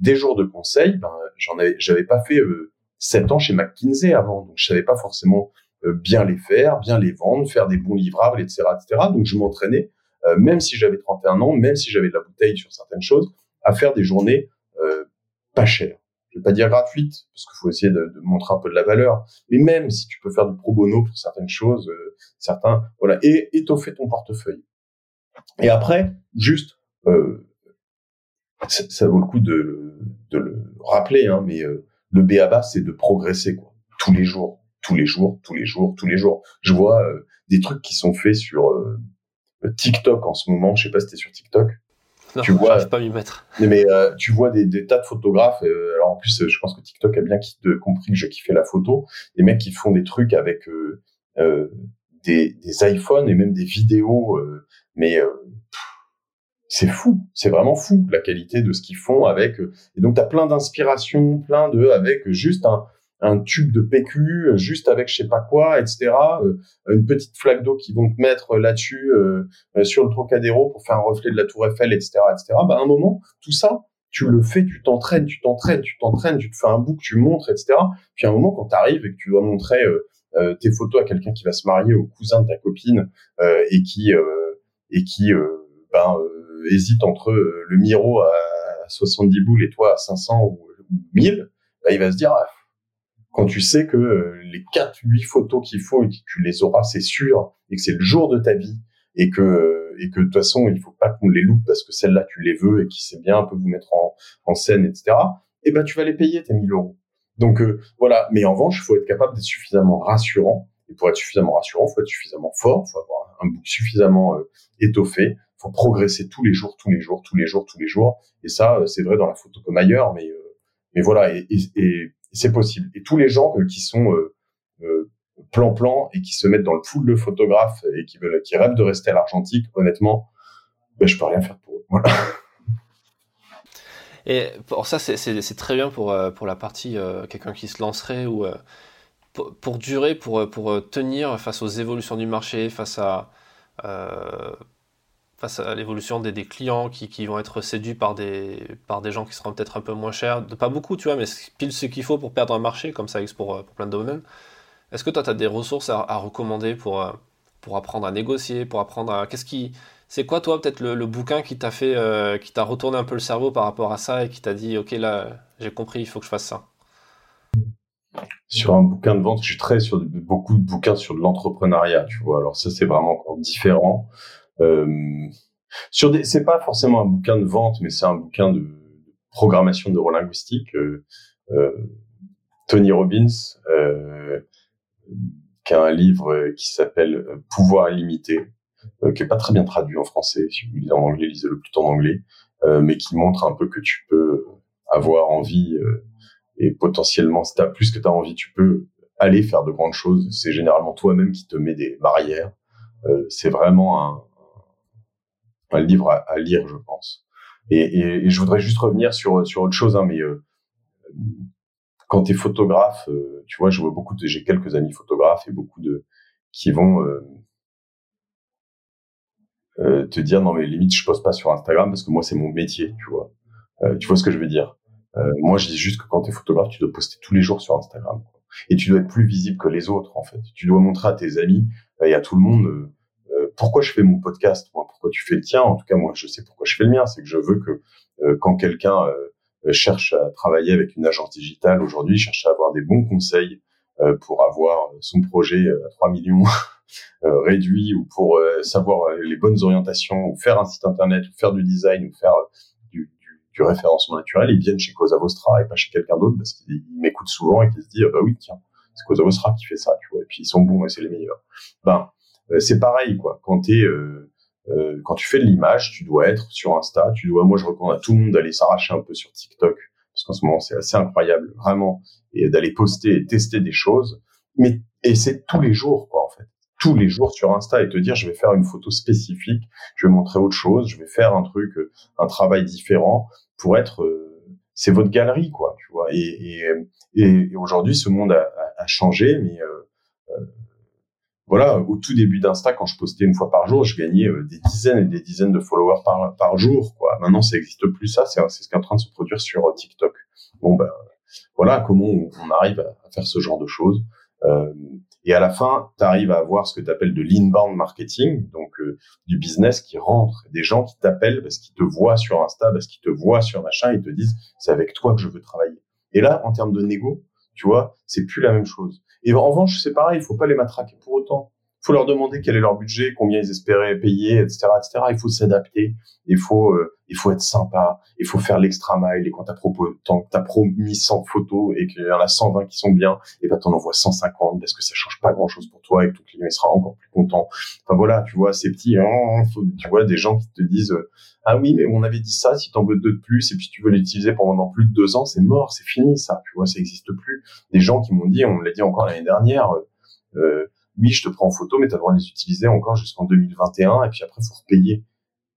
des jours de conseil, ben, j'en avais, j'avais pas fait euh, sept ans chez McKinsey avant, donc je savais pas forcément euh, bien les faire, bien les vendre, faire des bons livrables, etc., etc. Donc, je m'entraînais, même si j'avais 31 ans, même si j'avais de la bouteille sur certaines choses, à faire des journées pas chères je vais pas dire gratuite, parce qu'il faut essayer de, de, montrer un peu de la valeur, mais même si tu peux faire du pro bono pour certaines choses, euh, certains, voilà, et étoffer ton portefeuille. Et après, juste, euh, ça, ça, vaut le coup de, de le rappeler, hein, mais euh, le BABA, c'est de progresser, quoi, tous les jours, tous les jours, tous les jours, tous les jours. Je vois euh, des trucs qui sont faits sur euh, TikTok en ce moment, je sais pas si t'es sur TikTok, tu vois, pas m'y mettre. Mais euh, tu vois des, des, tas de photographes. Euh, alors en plus, je pense que TikTok a bien compris que je kiffais la photo. Des mecs qui font des trucs avec euh, euh des, des iPhones et même des vidéos. mais c'est fou, c'est vraiment fou la qualité de ce qu'ils font avec. et donc t'as plein d'inspiration, plein de avec juste un un tube de PQ juste avec je sais pas quoi, etc. Euh, une petite flaque d'eau qui vont te mettre là-dessus euh, euh, sur le Trocadéro pour faire un reflet de la Tour Eiffel, etc., etc. Bah, à un moment, tout ça, tu le fais, tu t'entraînes, tu t'entraînes, tu t'entraînes, tu te fais un book, tu montres, etc. Puis à un moment, quand tu arrives et que tu dois montrer tes photos à quelqu'un qui va se marier, au cousin de ta copine, et qui et qui ben, hésite entre le Miro à 70 boules et toi à 500 ou, 1000, bah, il va se dire ah, quand tu sais que euh, les quatre, huit photos qu'il faut et que tu les auras, c'est sûr, et que c'est le jour de ta vie, et que euh, de toute façon il faut pas qu'on les loupe parce que celle-là tu les veux et qui sait bien un peu vous mettre en, scène, etc. Et eh ben tu vas les payer tes 1000 euros. Donc euh, voilà. Mais en revanche, il faut être capable d'être suffisamment rassurant. Et pour être suffisamment rassurant, il faut être suffisamment fort, il faut avoir un book suffisamment euh, étoffé, progresser tous les jours, tous les jours, tous les jours, tous les jours. Et ça, c'est vrai dans la photo comme ailleurs, mais mais voilà. Et, c'est possible. Et tous les gens euh, qui sont euh, euh, plan-plan et qui se mettent dans le pool de photographes et qui veulent, qui rêvent de rester à l'argentique, honnêtement, ben, je peux rien faire pour eux. Et pour ça, c'est très bien pour, la partie quelqu'un qui se lancerait ou pour, durer, pour, pour tenir face aux évolutions du marché, face à face à l'évolution des, clients qui, qui, vont être séduits par des, par des gens qui seront peut-être un peu moins chers, pas beaucoup, tu vois, mais pile ce qu'il faut pour perdre un marché, comme ça pour, pour plein de domaines. Est-ce que toi, tu as des ressources à, recommander pour, euh, pour apprendre à négocier, pour apprendre à... Qu'est-ce qui... C'est quoi, toi, peut-être le, le, bouquin qui t'a fait, euh, qui t'a retourné un peu le cerveau par rapport à ça et qui t'a dit, OK, là, j'ai compris, il faut que je fasse ça? Sur un bouquin de vente, je suis très sur beaucoup de bouquins sur de l'entrepreneuriat, tu vois. Alors ça, c'est vraiment encore différent. Euh, sur des, c'est pas forcément un bouquin de vente, mais c'est un bouquin de programmation neurolinguistique. Euh, euh, Tony Robbins, euh, qui a un livre qui s'appelle Pouvoir limité, euh, qui est pas très bien traduit en français. Si vous lisez en anglais, lisez-le plutôt en anglais, mais qui montre un peu que tu peux avoir envie et potentiellement, si tu as plus que tu as envie, tu peux aller faire de grandes choses. C'est généralement toi-même qui te met des barrières. Euh, c'est vraiment un, un livre à, lire, je pense. Et, je voudrais juste revenir sur, sur autre chose, hein, mais euh, quand tu es photographe, euh, tu vois, je vois beaucoup j'ai quelques amis photographes et beaucoup de qui vont euh, te dire non mais limite je poste pas sur Instagram parce que moi c'est mon métier, tu vois. tu vois ce que je veux dire? Moi, je dis juste que quand tu es photographe, tu dois poster tous les jours sur Instagram. Et tu dois être plus visible que les autres, en fait. Tu dois montrer à tes amis et à tout le monde pourquoi je fais mon podcast, pourquoi tu fais le tien? En tout cas, moi, je sais pourquoi je fais le mien. C'est que je veux que quand quelqu'un cherche à travailler avec une agence digitale aujourd'hui, cherche à avoir des bons conseils pour avoir son projet à 3 millions réduit ou pour savoir les bonnes orientations ou faire un site internet ou faire du design ou faire du référencement naturel, ils viennent chez Cosa Vostra et pas chez quelqu'un d'autre parce qu'ils m'écoutent souvent et qu'ils se disent, ah bah oui, tiens, c'est Cosa Vostra qui fait ça, tu vois, et puis ils sont bons et c'est les meilleurs. Ben, euh, c'est pareil, quoi. Quand euh, euh, quand tu fais de l'image, tu dois être sur Insta, tu dois, moi je recommande à tout le monde d'aller s'arracher un peu sur TikTok, parce qu'en ce moment c'est assez incroyable, vraiment, et d'aller poster et tester des choses, mais, et c'est tous les jours, quoi, en fait tous les jours sur Insta et te dire je vais faire une photo spécifique, je vais montrer autre chose, je vais faire un truc, un travail différent pour être, euh, c'est votre galerie quoi, tu vois. Et, et, et aujourd'hui, ce monde a, a, changé, mais euh, euh, voilà, au tout début d'Insta, quand je postais une fois par jour, je gagnais des dizaines et des dizaines de followers par, jour, quoi. Maintenant, ça n'existe plus, ça. C'est ce qui est en train de se produire sur TikTok. Bon, ben, voilà comment on, arrive à, faire ce genre de choses. Euh, et à la fin, tu arrives à avoir ce que tu appelles de l'inbound marketing, donc euh, du business qui rentre, des gens qui t'appellent parce qu'ils te voient sur Insta, parce qu'ils te voient sur machin, ils te disent c'est avec toi que je veux travailler. Et là, en termes de négo, tu vois, c'est plus la même chose. Et en revanche, c'est pareil, il faut pas les matraquer pour autant faut leur demander quel est leur budget, combien ils espéraient payer, etc., etc. Il faut s'adapter, il faut, euh, il faut être sympa, il faut faire l'extra mile. Et quand t'as as promis 100 photos et qu'il y en a 120 qui sont bien, et ben t'en envoies 150 parce que ça change pas grand chose pour toi et que ton client sera encore plus content. Enfin voilà, tu vois, ces petits, hein, tu vois, des gens qui te disent, euh, ah oui, mais on avait dit ça, si t'en veux deux de plus et puis tu veux l'utiliser pendant plus de deux ans, c'est mort, c'est fini ça, tu vois, ça existe plus. Des gens qui m'ont dit, on l'a dit encore l'année dernière. Euh, oui, je te prends en photo, mais tu as le droit de les utiliser encore jusqu'en 2021, et puis après, faut repayer.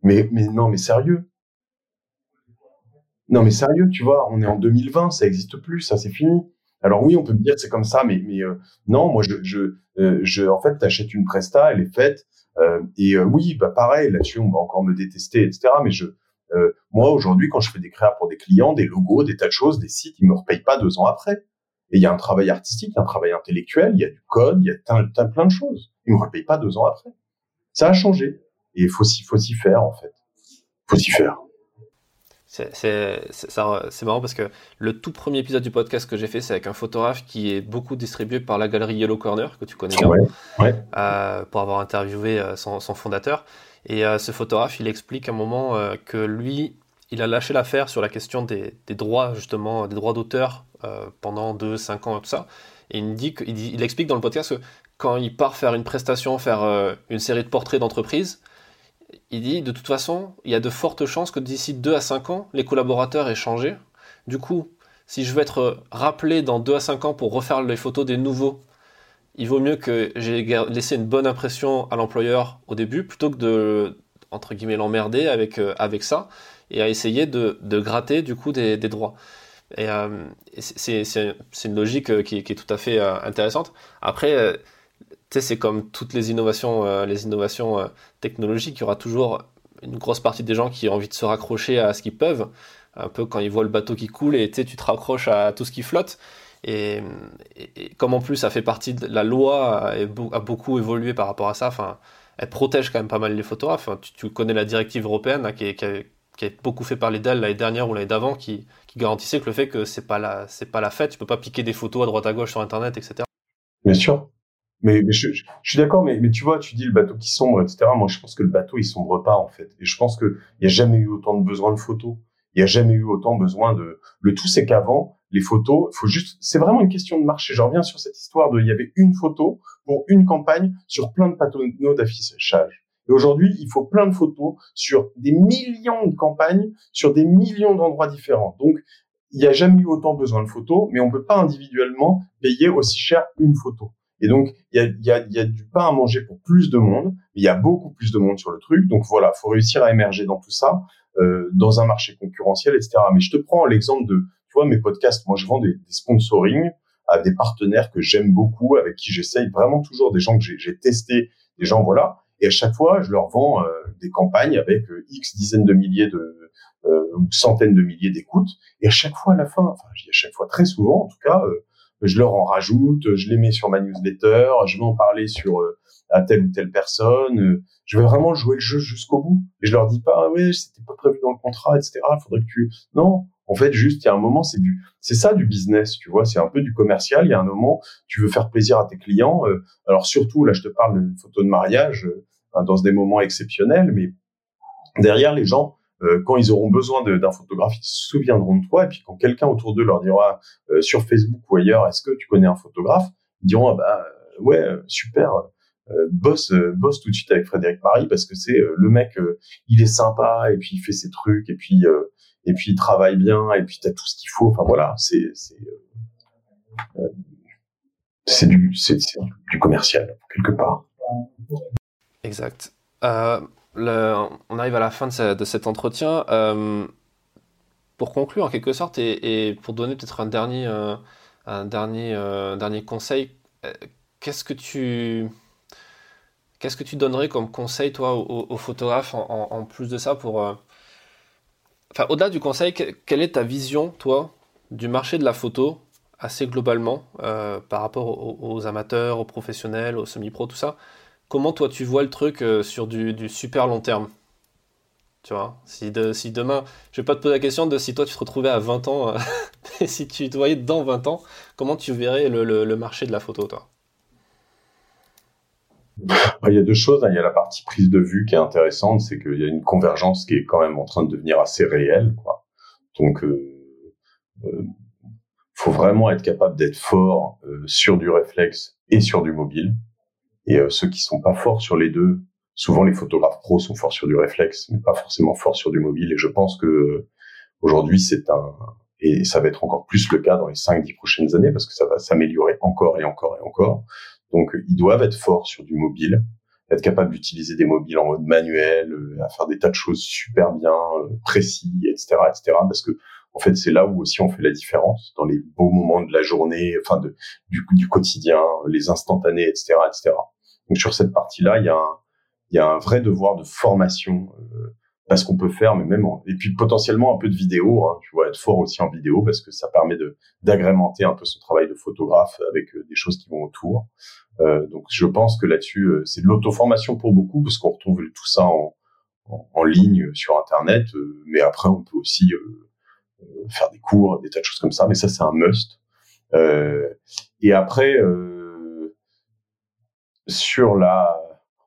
Mais, mais non, mais sérieux. Non, mais sérieux, tu vois, on est en 2020, ça existe plus, ça, c'est fini. Alors oui, on peut me dire c'est comme ça, mais, euh, non, moi, je, je, euh, je en fait, t'achètes une presta, elle est faite, euh, et oui, bah pareil, là-dessus, on va encore me détester, etc. Mais je, moi, aujourd'hui, quand je fais des créas pour des clients, des logos, des tas de choses, des sites, ils me repayent pas deux ans après. Et il y a un travail artistique, un travail intellectuel, il y a du code, il y a plein de choses. Ils me repayent pas deux ans après. Ça a changé. Et il faut s'y, faut faire, en fait. faut s'y faire. C'est, marrant parce que le tout premier épisode du podcast que j'ai fait, c'est avec un photographe qui est beaucoup distribué par la galerie Yellow Corner, que tu connais bien, ouais, euh, pour avoir interviewé euh, son, son, fondateur. Et euh, ce photographe, il explique à un moment que lui, il a lâché l'affaire sur la question des, des, droits, justement, des droits d'auteur euh, pendant 2-5 ans, tout ça. Et il, dit il, explique dans le podcast que quand il part faire une prestation, faire euh, une série de portraits d'entreprise, il dit de toute façon, il y a de fortes chances que d'ici 2 à 5 ans, les collaborateurs aient changé. Du coup, si je veux être rappelé dans 2 à 5 ans pour refaire les photos des nouveaux, il vaut mieux que j'ai laissé une bonne impression à l'employeur au début plutôt que de entre guillemets l'emmerder avec, euh, avec ça et à essayer de, de gratter du coup des droits. Et euh, c'est une logique euh, qui, est tout à fait euh, intéressante. Après, c'est comme toutes les innovations, technologiques, il y aura toujours une grosse partie des gens qui ont envie de se raccrocher à ce qu'ils peuvent, un peu quand ils voient le bateau qui coule et tu te raccroches à tout ce qui flotte. Et, comme en plus ça fait partie de la loi, a beaucoup évolué par rapport à ça, enfin, elle protège quand même pas mal les photographes. Tu, connais la directive européenne qui, qui, qui a beaucoup fait parler d'elle l'année dernière ou l'année d'avant, qui, qui garantissait que le fait que c'est pas la, c'est pas la fête, tu peux pas piquer des photos à droite à gauche sur Internet, etc. Bien sûr. Mais, je, suis d'accord, mais, mais tu vois, tu dis le bateau qui sombre, etc. Moi, je pense que le bateau, il sombre pas, en fait. Et je pense qu'il n'y a jamais eu autant de besoin de photos. Il n'y a jamais eu autant besoin de... Le tout, c'est qu'avant, les photos, faut juste... C'est vraiment une question de marché. Je reviens sur cette histoire de... Il y avait une photo pour une campagne sur plein de panneaux d'affichage. Et aujourd'hui, il faut plein de photos sur des millions de campagnes, sur des millions d'endroits différents. Donc, il n'y a jamais eu autant besoin de photos, mais on peut pas individuellement payer aussi cher une photo. Et donc, il y a, y, a, y a, du pain à manger pour plus de monde, il y a beaucoup plus de monde sur le truc. Donc voilà, faut réussir à émerger dans tout ça, euh, dans un marché concurrentiel, etc. Mais je te prends l'exemple de, tu vois, mes podcasts. Moi, je vends des, des sponsoring à des partenaires que j'aime beaucoup, avec qui j'essaye vraiment toujours des gens que j'ai testé, des gens, voilà. Et à chaque fois, je leur vends euh, des campagnes avec euh, X dizaines de milliers de euh, ou centaines de milliers d'écoutes. Et à chaque fois, à la fin, enfin, je dis à chaque fois, très souvent, en tout cas, je leur en rajoute, je les mets sur ma newsletter, je vais en parler sur à telle ou telle personne. je vais vraiment jouer le jeu jusqu'au bout. Et je leur dis pas, ah ouais, c'était pas prévu dans le contrat, etc. Faudrait que tu, non. En fait, juste, il y a un moment, c'est du, c'est ça du business, tu vois. C'est un peu du commercial. Il y a un moment, tu veux faire plaisir à tes clients. alors surtout, là, je te parle de photos de mariage dans des moments exceptionnels, mais derrière, les gens, euh, quand ils auront besoin d'un photographe, ils se souviendront de toi. Et puis quand quelqu'un autour d'eux leur dira euh, sur Facebook ou ailleurs, est-ce que tu connais un photographe? Ils diront, ah bah ouais, super, euh, bosse, bosse tout de suite avec Frédéric Marie parce que c'est le mec, il est sympa et puis il fait ses trucs et puis et puis il travaille bien et puis t'as tout ce qu'il faut. Enfin voilà, c'est c'est du du commercial quelque part. Exact. Euh, on arrive à la fin de, cet entretien. Euh, pour conclure, en quelque sorte, et, pour donner peut-être un dernier, euh, un dernier, dernier conseil, qu'est-ce que tu qu'est-ce que tu donnerais comme conseil, toi, aux, photographes, en, plus de ça, pour... Enfin, au-delà du conseil, quelle est ta vision, toi, du marché de la photo, assez globalement, par rapport aux, amateurs, aux professionnels, aux semi-pros, tout ça? Comment toi tu vois le truc euh, sur du, super long terme? Tu vois, si, de, si demain, je vais pas te poser la question de si toi tu te retrouvais à 20 ans, euh, si tu te voyais dans 20 ans, comment tu verrais le, marché de la photo, toi? Il y a deux choses. Hein. Il y a la partie prise de vue qui est intéressante, c'est qu'il y a une convergence qui est quand même en train de devenir assez réelle. Donc, euh, faut vraiment être capable d'être fort sur du réflexe et sur du mobile. Et euh, ceux qui sont pas forts sur les deux, souvent les photographes pros sont forts sur du réflexe, mais pas forcément forts sur du mobile. Et je pense que euh, aujourd'hui, c'est un et ça va être encore plus le cas dans les 5-10 prochaines années parce que ça va s'améliorer encore et encore et encore. Donc, ils doivent être forts sur du mobile, être capables d'utiliser des mobiles en mode manuel, euh, à faire des tas de choses super bien, précis, etc., etc. Parce que en fait, c'est là où aussi on fait la différence dans les beaux moments de la journée, enfin de, du, du quotidien, les instantanés, etc., etc. Donc sur cette partie-là, il y a un, il y a un vrai devoir de formation euh, parce qu'on peut faire, mais même et puis potentiellement un peu de vidéo. Hein, tu vois, être fort aussi en vidéo parce que ça permet de d'agrémenter un peu son travail de photographe avec euh, des choses qui vont autour. Euh, donc je pense que là-dessus, euh, c'est de l'auto-formation pour beaucoup parce qu'on retrouve tout ça en, en, en ligne sur Internet, mais après on peut aussi faire des cours, des tas de choses comme ça. Mais ça, c'est un must. et après sur la,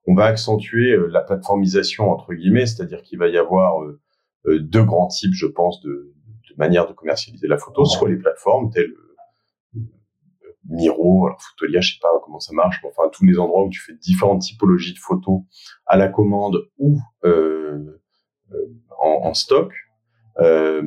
on va accentuer euh, la plateformisation entre guillemets, c'est-à-dire qu'il va y avoir euh, euh, deux grands types, je pense, de, de manières de commercialiser la photo, soit les plateformes telles Miro, alors Photolia, je sais pas comment ça marche, mais enfin tous les endroits où tu fais différentes typologies de photos à la commande ou euh, en, en, stock, euh,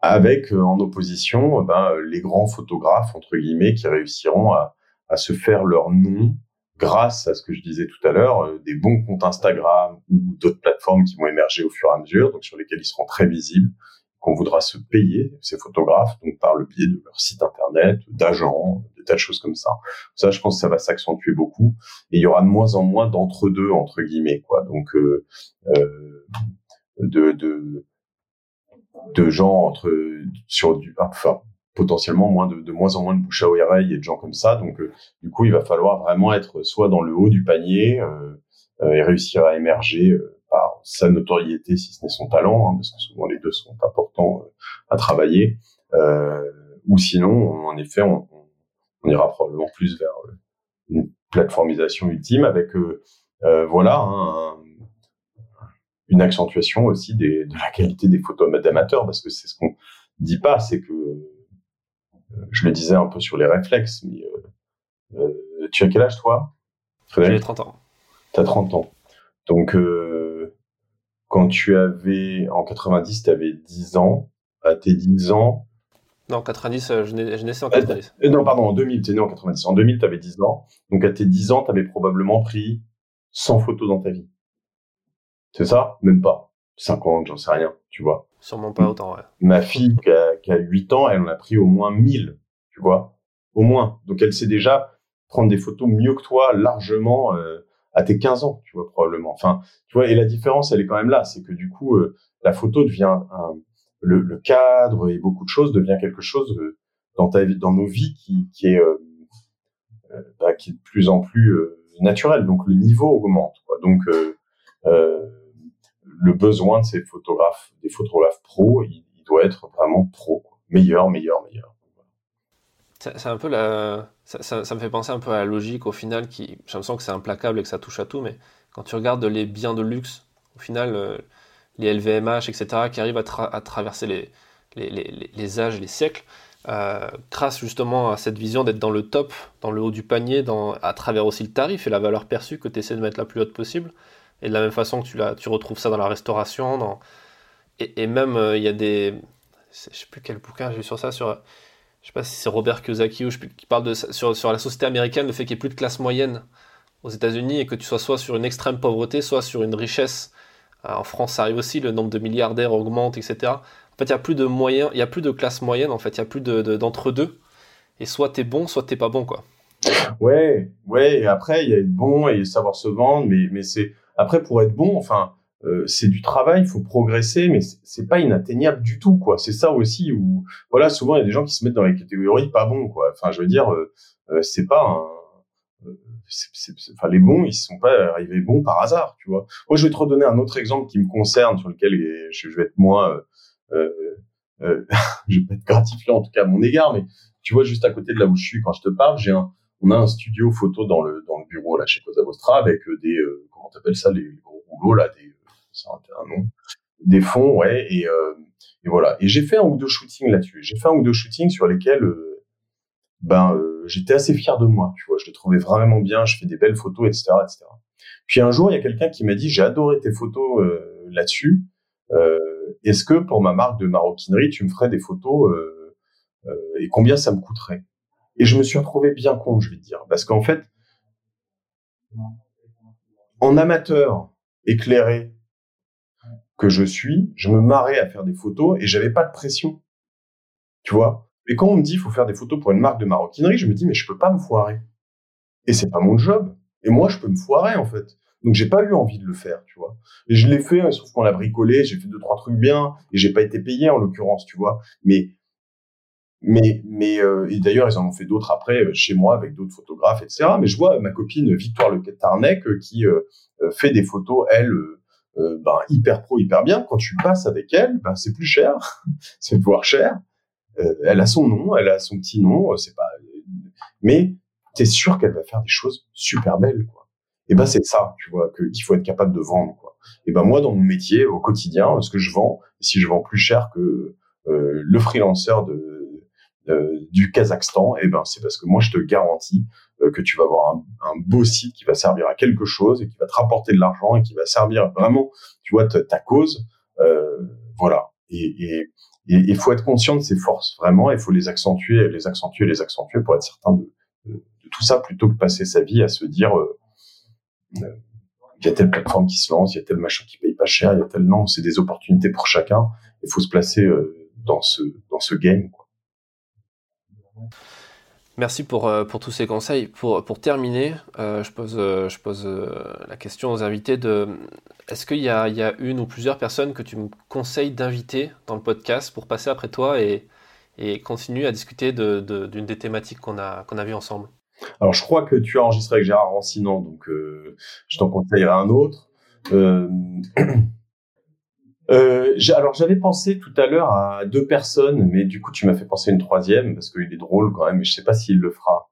avec en opposition ben, les grands photographes entre guillemets qui réussiront à, à se faire leur nom grâce à ce que je disais tout à l'heure, euh, des bons comptes Instagram ou d'autres plateformes qui vont émerger au fur et à mesure, donc sur lesquels ils seront très visibles, qu'on voudra se payer ces photographes, donc par le biais de leur site internet, d'agents, des tas de choses comme ça. Ça, je pense que ça va s'accentuer beaucoup, et il y aura de moins en moins d'entre-deux entre guillemets, quoi. Donc euh, euh, de, de de gens entre sur du enfin potentiellement moins de, moins en moins de bouche à oreille et de gens comme ça. Donc, euh, du coup, il va falloir vraiment être soit dans le haut du panier euh, euh et réussir à émerger par sa notoriété, si ce n'est son talent, hein, parce que souvent les deux sont importants à travailler, ou sinon, en effet, on, ira probablement plus vers une plateformisation ultime avec, voilà, hein, une accentuation aussi de la qualité des photos d'amateurs, parce que c'est ce qu'on dit pas, c'est que je le disais un peu sur les réflexes, mais tu as quel âge toi J'ai 30 ans. Tu as 30 ans. Donc, euh, quand tu avais, en 90, tu avais 10 ans. À tes 10 ans. Non, 90, euh, je, naissais en 90. Euh, non, pardon, en 2000, tu es né en 90. En 2000, tu avais 10 ans. Donc, à tes 10 ans, tu avais probablement pris 100 photos dans ta vie. C'est ça? Même pas. 50, j'en sais rien, tu vois. Sûrement pas autant, ouais. Ma fille, qui a, qui a 8 ans, elle en a pris au moins 1000, tu vois. Au moins. Donc, elle sait déjà prendre des photos mieux que toi, largement. Euh, à tes 15 ans, tu vois, probablement. Enfin, tu vois, et la différence, elle est quand même là, c'est que du coup, euh, la photo devient le, cadre et beaucoup de choses devient quelque chose euh, dans ta vie, dans nos vies qui, est bah, qui est de plus en plus naturel. Donc le niveau augmente. Quoi. Donc le besoin de ces photographes, des photographes pros, doit être vraiment pro, meilleur, meilleur, meilleur. C'est un peu la. Ça, me fait penser un peu à la logique au final, qui. J'ai l'impression que c'est implacable et que ça touche à tout, mais quand tu regardes les biens de luxe, au final, euh, les LVMH, etc., qui arrivent à, traverser les, les, les, les, âges, les siècles, euh, grâce justement à cette vision d'être dans le top, dans le haut du panier, à travers aussi le tarif et la valeur perçue que tu essaies de mettre la plus haute possible. Et de la même façon que tu, la, tu retrouves ça dans la restauration, dans... Et, même euh, il y a des. Je sais plus quel bouquin j'ai vu sur ça, sur je sais pas si c'est Robert Kiyosaki ou je, qui parle de, sur, sur la société américaine, le fait qu'il n'y ait plus de classe moyenne aux États-Unis et que tu sois soit sur une extrême pauvreté, soit sur une richesse. Euh, en France, ça arrive aussi, le nombre de milliardaires augmente, etc. En fait, il n'y a plus de moyens, il n'y a plus de classe moyenne, en fait, il n'y a plus d'entre-deux. De, et soit t'es bon, soit t'es pas bon, quoi. Ouais, ouais, et après, il y a être bon et savoir se vendre, mais, mais c'est. Après, pour être bon, enfin, euh, c'est du travail, il faut progresser, mais c'est pas inatteignable du tout, quoi. C'est ça aussi où, voilà, souvent il y a des gens qui se mettent dans les catégories pas bons, quoi. Enfin, je veux dire, euh, euh c'est pas un, enfin, les bons, ils sont pas arrivés bons par hasard, tu vois. Moi, je vais te redonner un autre exemple qui me concerne, sur lequel je, vais être moins, euh, euh, je vais pas être gratifiant en tout cas à mon égard, mais tu vois, juste à côté de là où je suis quand je te parle, j'ai un, on a un studio photo dans le dans le bureau là chez Cosa Vostra avec des, comment t'appelles ça, les gros rouleaux là, des c'est un, nom, des fonds, ouais, et, euh, et voilà. Et j'ai fait un ou deux shootings là-dessus. J'ai fait un ou deux shootings sur lesquels, euh, ben, euh, j'étais assez fier de moi, tu vois. Je les trouvais vraiment bien. Je fais des belles photos, etc., etc. Puis un jour, il y a quelqu'un qui m'a dit, j'ai adoré tes photos là-dessus. Est-ce que pour ma marque de maroquinerie, tu me ferais des photos et combien ça me coûterait? Et je me suis retrouvé bien con, je vais te dire, parce qu'en fait, en amateur éclairé, que je suis, je me marrais à faire des photos et j'avais pas de pression. Tu vois? Et quand on me dit il faut faire des photos pour une marque de maroquinerie, je me dis mais je peux pas me foirer. Et c'est pas mon job. Et moi je peux me foirer en fait. Donc j'ai pas eu envie de le faire, tu vois. Et je l'ai fait, sauf qu'on l'a bricolé, j'ai fait deux trois trucs bien et j'ai pas été payé en l'occurrence, tu vois. Mais mais mais euh, et d'ailleurs ils en ont fait d'autres après euh, chez moi avec d'autres photographes, etc. Mais je vois ma copine Victoire Le Tarnec euh, qui fait des photos elle euh, ben, hyper pro, hyper bien. Quand tu passes avec elle, ben, c'est plus cher, c'est pouvoir cher. Euh, elle a son nom, elle a son petit nom, euh, c'est pas. Mais t'es sûr qu'elle va faire des choses super belles, quoi. Et ben c'est ça, tu vois, qu'il faut être capable de vendre, quoi. Et ben moi dans mon métier au quotidien, ce que je vends, si je vends plus cher que le freelancer de, du Kazakhstan, et ben c'est parce que moi je te garantis euh, que tu vas avoir un, un, beau site qui va servir à quelque chose et qui va te rapporter de l'argent et qui va servir vraiment, tu vois, ta, ta cause. Euh, voilà. Et il faut être conscient de ses forces, vraiment. Il faut les accentuer, les accentuer, les accentuer pour être certain de, de, tout ça plutôt que passer sa vie à se dire euh, euh, il y a telle plateforme qui se lance, il y a tel machin qui paye pas cher, il y a tel non, c'est des opportunités pour chacun. Il faut se placer euh, dans ce dans ce game. Quoi. Merci pour, euh, pour tous ces conseils. Pour, terminer, euh, je pose, euh, la question aux invités de est-ce qu'il y a, une ou plusieurs personnes que tu me conseilles d'inviter dans le podcast pour passer après toi et, continuer à discuter d'une de, d'une des thématiques qu'on a, qu'on a vues ensemble? Alors, je crois que tu as enregistré avec Gérard Rancinan, donc je t'en conseillerai un autre. Euh, alors j'avais pensé tout à l'heure à deux personnes, mais du coup tu m'as fait penser à une troisième parce qu'il est drôle quand même, mais je sais pas s'il le fera.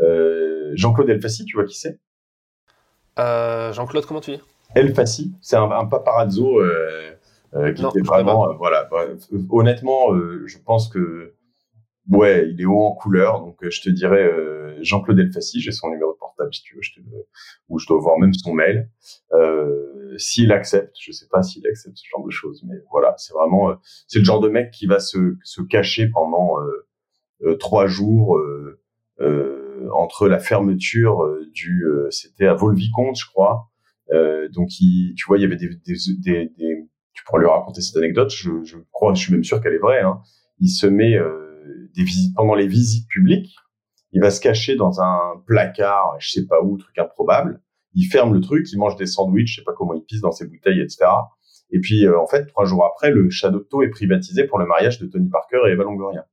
Euh, Jean-Claude Elfassi, tu vois qui c'est? Euh, Jean-Claude, comment tu dis? Elfassi, c'est un, un paparazzo qui était vraiment, voilà. Bah, honnêtement, je pense que ouais, il est haut en couleur, donc je te dirais Jean-Claude Elfassi, j'ai son numéro de portable si tu veux, je te, ou je dois voir même son mail. Euh, s'il accepte, je sais pas s'il accepte ce genre de choses, mais voilà, c'est vraiment, c'est le genre de mec qui va se, se cacher pendant euh, trois jours euh, entre la fermeture du, c'était à Volvicomte, je crois. donc, tu vois, il y avait des, tu pourras lui raconter cette anecdote. Je, je crois, je suis même sûr qu'elle est vraie. Hein. Il se met des visites pendant les visites publiques il va se cacher dans un placard, je sais pas où, truc improbable. Il ferme le truc, il mange des sandwichs, je sais pas comment il pisse dans ses bouteilles, etc. Et puis, euh, en fait, trois jours après, le Chateau est privatisé pour le mariage de Tony Parker et Eva Longoria,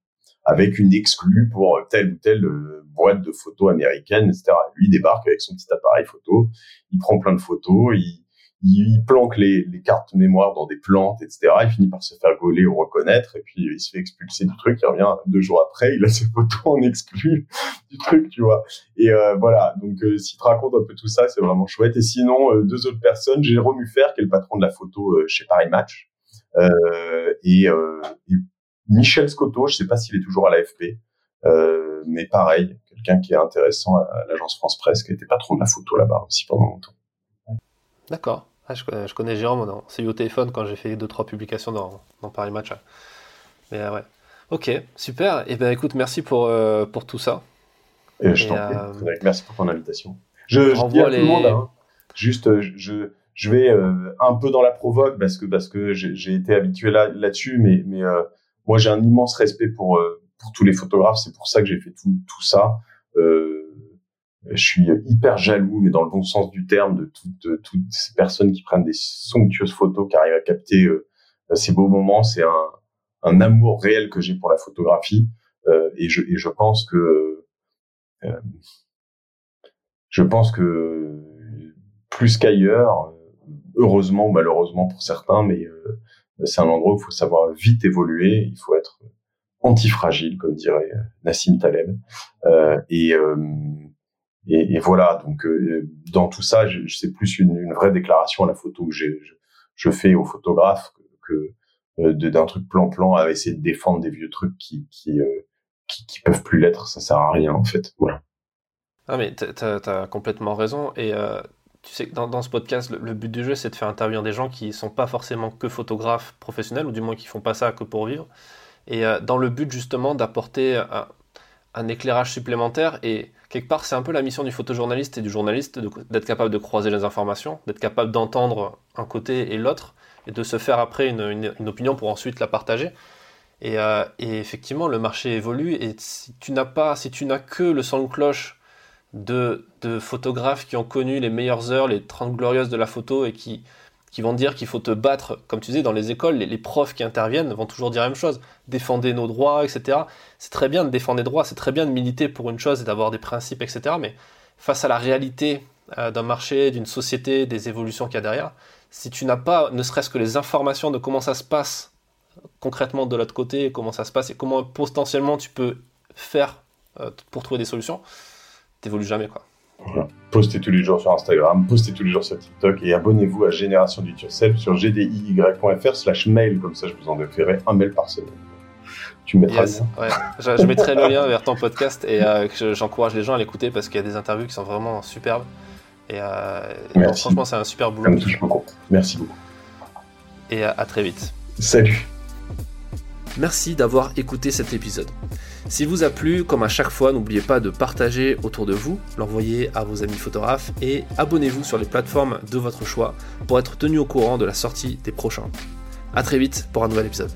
avec une exclue pour telle ou telle euh, boîte de photos américaine, etc. Lui débarque avec son petit appareil photo, il prend plein de photos, il, il, planque les, cartes mémoire dans des plantes, etc. Il finit par se faire gauler ou reconnaître, et puis il se fait expulser du truc. Il revient deux jours après, il a ses photos en exclu du truc, tu vois. Et euh, voilà. Donc, euh, s'il te raconte un peu tout ça, c'est vraiment chouette. Et sinon, euh, deux autres personnes, Jérôme Hufer, qui est le patron de la photo chez Paris Match, et, Michel Scotto, je sais pas s'il est toujours à l'AFP, mais pareil, quelqu'un qui est intéressant à, l'agence France Presse, qui était patron de la photo là-bas aussi pendant longtemps. D'accord. Ah, je, connais Jérôme, c'est eu au téléphone quand j'ai fait deux trois publications dans, dans Paris Match. Mais euh, ouais. Ok, super. Et eh ben écoute, merci pour, euh, pour tout ça. Et je t'en prie, euh, merci pour ton invitation. Je, je dis à tout le monde, hein, juste, je, je vais un peu dans la provoque parce que, parce que j'ai été habitué là, là-dessus, mais, mais moi j'ai un immense respect pour, pour tous les photographes, c'est pour ça que j'ai fait tout, tout ça. Euh, je suis hyper jaloux, mais dans le bon sens du terme, de toutes, toutes ces personnes qui prennent des somptueuses photos, qui arrivent à capter euh, ces beaux moments. C'est un, un amour réel que j'ai pour la photographie, euh, et, je, et je pense que euh, je pense que plus qu'ailleurs, heureusement ou malheureusement pour certains, mais euh, c'est un endroit où il faut savoir vite évoluer, il faut être antifragile, comme dirait Nassim Taleb, et et, voilà, donc euh, dans tout ça, c'est plus une, vraie déclaration à la photo que je, fais aux photographes que, euh, d'un truc plan-plan à essayer de défendre des vieux trucs euh, qui, qui, peuvent plus l'être. Ça sert à rien en fait. Voilà. Ah mais t'as as complètement raison et tu sais que dans, ce podcast, le, but du jeu, c'est de faire intervenir des gens qui sont pas forcément que photographes professionnels, ou du moins qui font pas ça que pour vivre. Et dans le but justement d'apporter un, éclairage supplémentaire et quelque part, c'est un peu la mission du photojournaliste et du journaliste d'être capable de croiser les informations, d'être capable d'entendre un côté et l'autre, et de se faire après une, opinion pour ensuite la partager. Euh, et, effectivement, le marché évolue, et si tu n'as pas, si tu n'as que le son de cloche de, de photographes qui ont connu les meilleures heures, les 30 glorieuses de la photo, et qui, qui vont dire qu'il faut te battre, comme tu disais, dans les écoles, les, profs qui interviennent vont toujours dire la même chose, défendez nos droits, etc. C'est très bien de défendre les droits, c'est très bien de militer pour une chose et d'avoir des principes, etc. Mais face à la réalité euh, d'un marché, d'une société, des évolutions qu'il y a derrière, si tu n'as pas ne serait-ce que les informations de comment ça se passe concrètement de l'autre côté, comment ça se passe et comment potentiellement tu peux faire euh, pour trouver des solutions, t'évolues jamais quoi. Postez tous les jours sur Instagram, postez tous les jours sur TikTok et abonnez-vous à Génération du Yourself sur gdiy.fr slash mail, comme ça je vous en ferai un mail par semaine. Tu mettras le lien. Je, mettrai le lien vers ton podcast et euh, j'encourage les gens à l'écouter parce qu'il y a des interviews qui sont vraiment superbes. Et, euh, franchement, c'est un super boulot. Merci beaucoup. Et à très vite. Salut. Merci d'avoir écouté cet épisode. S'il vous a plu, comme à chaque fois, n'oubliez pas de partager autour de vous, l'envoyer à vos amis photographes et abonnez-vous sur les plateformes de votre choix pour être tenu au courant de la sortie des prochains. A très vite pour un nouvel épisode.